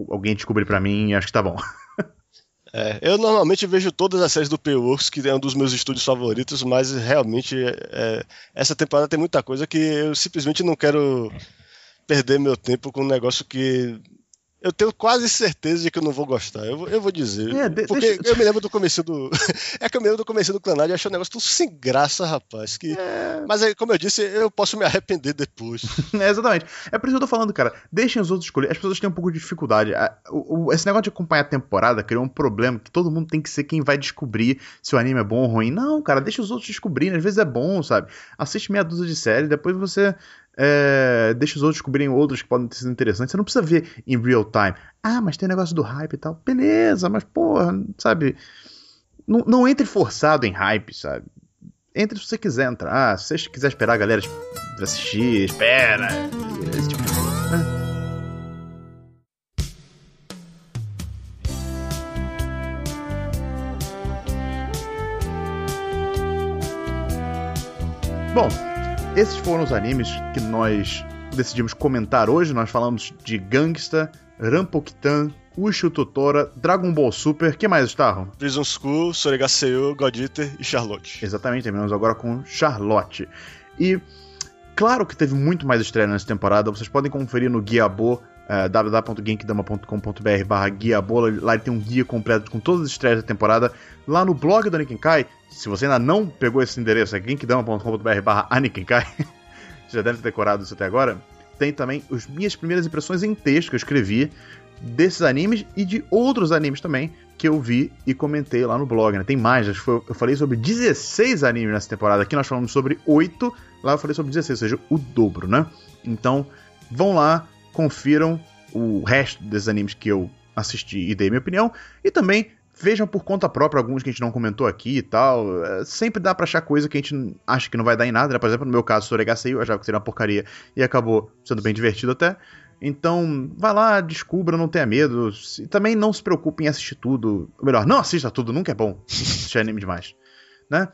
alguém descobrir pra mim e acho que tá bom. [LAUGHS] É, eu normalmente vejo todas as séries do P-Works, que é um dos meus estúdios favoritos, mas realmente é, essa temporada tem muita coisa que eu simplesmente não quero perder meu tempo com um negócio que Eu tenho quase certeza de que eu não vou gostar. Eu, vou- eu vou dizer. É, de- porque deixa- eu me lembro do começo do. [LAUGHS] é que eu me lembro do começo do Clanad e achei um negócio tudo sem graça, rapaz. Que... É. Mas aí, como eu disse, eu posso me arrepender depois. [LAUGHS] É, exatamente. É por isso que eu tô falando, cara. Deixem os outros escolher. As pessoas têm um pouco de dificuldade. Esse negócio de acompanhar a temporada criou um problema que todo mundo tem que ser quem vai descobrir se o anime é bom ou ruim. Não, cara, deixa os outros descobrirem. Às vezes é bom, sabe? Assiste meia dúzia de séries, depois você é, deixa os outros descobrirem outros que podem ter sido interessantes. Você não precisa ver em real time. Ah, mas tem negócio do hype e tal. Beleza, mas porra, sabe? Não, não entre forçado em hype, sabe? Entre se você quiser entrar. Se você quiser esperar a galera assistir, espera. Esse tipo de coisa, né? Bom, esses foram os animes que nós decidimos comentar hoje. Nós falamos de Gangsta, Rampokitan, Ushu Totora, Dragon Ball Super. que mais, Starro? Prison School, Soregaseu, God Eater e Charlotte. Exatamente, terminamos agora com Charlotte. E claro que teve muito mais estreia nessa temporada. Vocês podem conferir no Guiabo, uh, www.genkidama.com.br barra Guiabo. Lá ele tem um guia completo com todas as estreias da temporada. Lá no blog do Anikinkai, se você ainda não pegou esse endereço, é genkidama.com.br barra Anikinkai. [LAUGHS] já deve ter decorado isso até agora. Tem também as minhas primeiras impressões em texto que eu escrevi desses animes e de outros animes também que eu vi e comentei lá no blog, né? Tem mais, acho que foi- eu falei sobre 16 animes nessa temporada. Aqui nós falamos sobre 8, lá eu falei sobre 16, ou seja, o dobro, né? Então, vão lá, confiram o resto desses animes que eu assisti e dei minha opinião e também vejam por conta própria alguns que a gente não comentou aqui e tal. É, sempre dá pra achar coisa que a gente acha que não vai dar em nada, né? Por exemplo, no meu caso, Soregasei, eu achava que seria uma porcaria e acabou sendo bem divertido até. Então, vai lá, descubra, não tenha medo. E também não se preocupe em assistir tudo. Ou melhor, não assista tudo, nunca é bom assistir anime demais, né?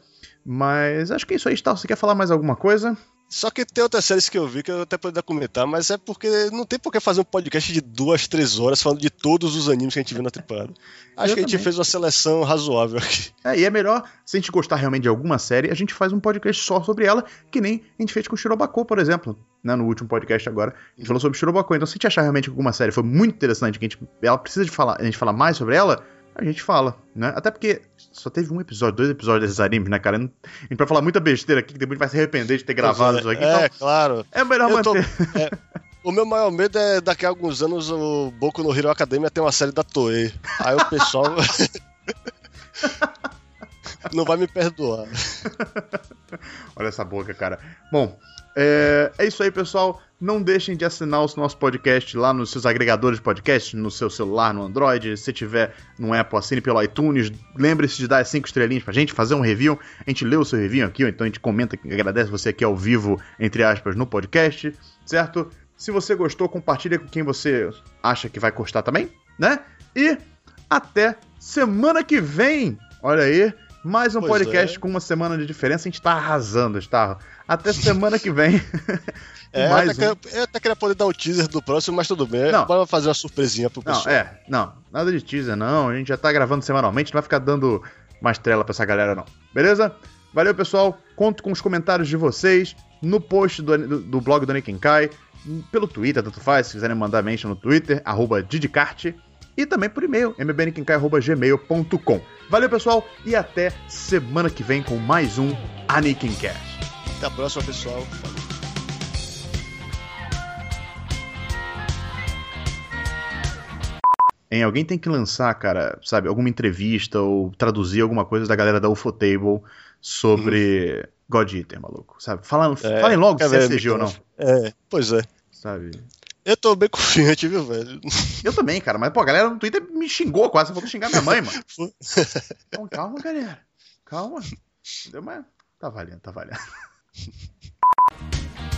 Mas acho que é isso aí, Stal. Você quer falar mais alguma coisa? Só que tem outras séries que eu vi que eu até poderia comentar, mas é porque não tem por que fazer um podcast de duas, três horas falando de todos os animes que a gente viu na temporada. Acho que a gente fez uma seleção razoável aqui. É, e é melhor, se a gente gostar realmente de alguma série, a gente faz um podcast só sobre ela, que nem a gente fez com Shirobako, por exemplo, né, no último podcast agora. A gente falou sobre Shirobako. Então, se a gente achar realmente que alguma série foi muito interessante, que a gente, ela precisa de falar, a gente falar mais sobre ela, a gente fala, né? Até porque só teve um episódio, dois episódios desses animes, né, cara? A gente vai falar muita besteira aqui, que depois a gente vai se arrepender de ter gravado isso aqui. É, Então, claro. é melhor Eu tô- manter. é, o meu maior medo é daqui a alguns anos o Boku no Hero Academia ter uma série da Toei. Aí o pessoal [LAUGHS] não vai me perdoar. Olha essa boca, cara. Bom, é, é isso aí, pessoal. Não deixem de assinar o nosso podcast lá nos seus agregadores de podcast, no seu celular, no Android. Se tiver no Apple, assine pelo iTunes. Lembre-se de dar cinco estrelinhas pra gente, fazer um review. A gente lê o seu review aqui, ou então a gente comenta, agradece você aqui ao vivo, entre aspas, no podcast, certo? Se você gostou, compartilha com quem você acha que vai gostar também, né? E até semana que vem! Olha aí, mais um Pois podcast é. com uma semana de diferença. A gente tá arrasando, tá? Até [LAUGHS] semana que vem. É, [LAUGHS] mais até um. que- eu até queria poder dar o teaser do próximo, mas tudo bem. Não. Bora fazer uma surpresinha pro Não, pessoal. é, não, nada de teaser, não. A gente já tá gravando semanalmente, não vai ficar dando mais trela pra essa galera, não. Beleza? Valeu, pessoal. Conto com os comentários de vocês no post do, do, do blog do Nikenkai, pelo Twitter, tanto faz, se quiserem mandar mention no Twitter, arroba Didicart, e também por e-mail, mbnikenkai.gmail.com. Valeu, pessoal, e até semana que vem com mais um Anikincast. Até a próxima, pessoal. Hein, alguém tem que lançar, cara, sabe, alguma entrevista ou traduzir alguma coisa da galera da Ufotable sobre God Eater, maluco, sabe? É, falem logo se é CG ou não, É, pois é. sabe? Eu tô bem confiante, [LAUGHS] viu, velho? Eu também, cara, mas, pô, a galera no Twitter me xingou quase, faltou xingar minha mãe, mano. [LAUGHS] Então calma, galera, calma. Entendeu? Mas tá valendo, tá valendo. [LAUGHS]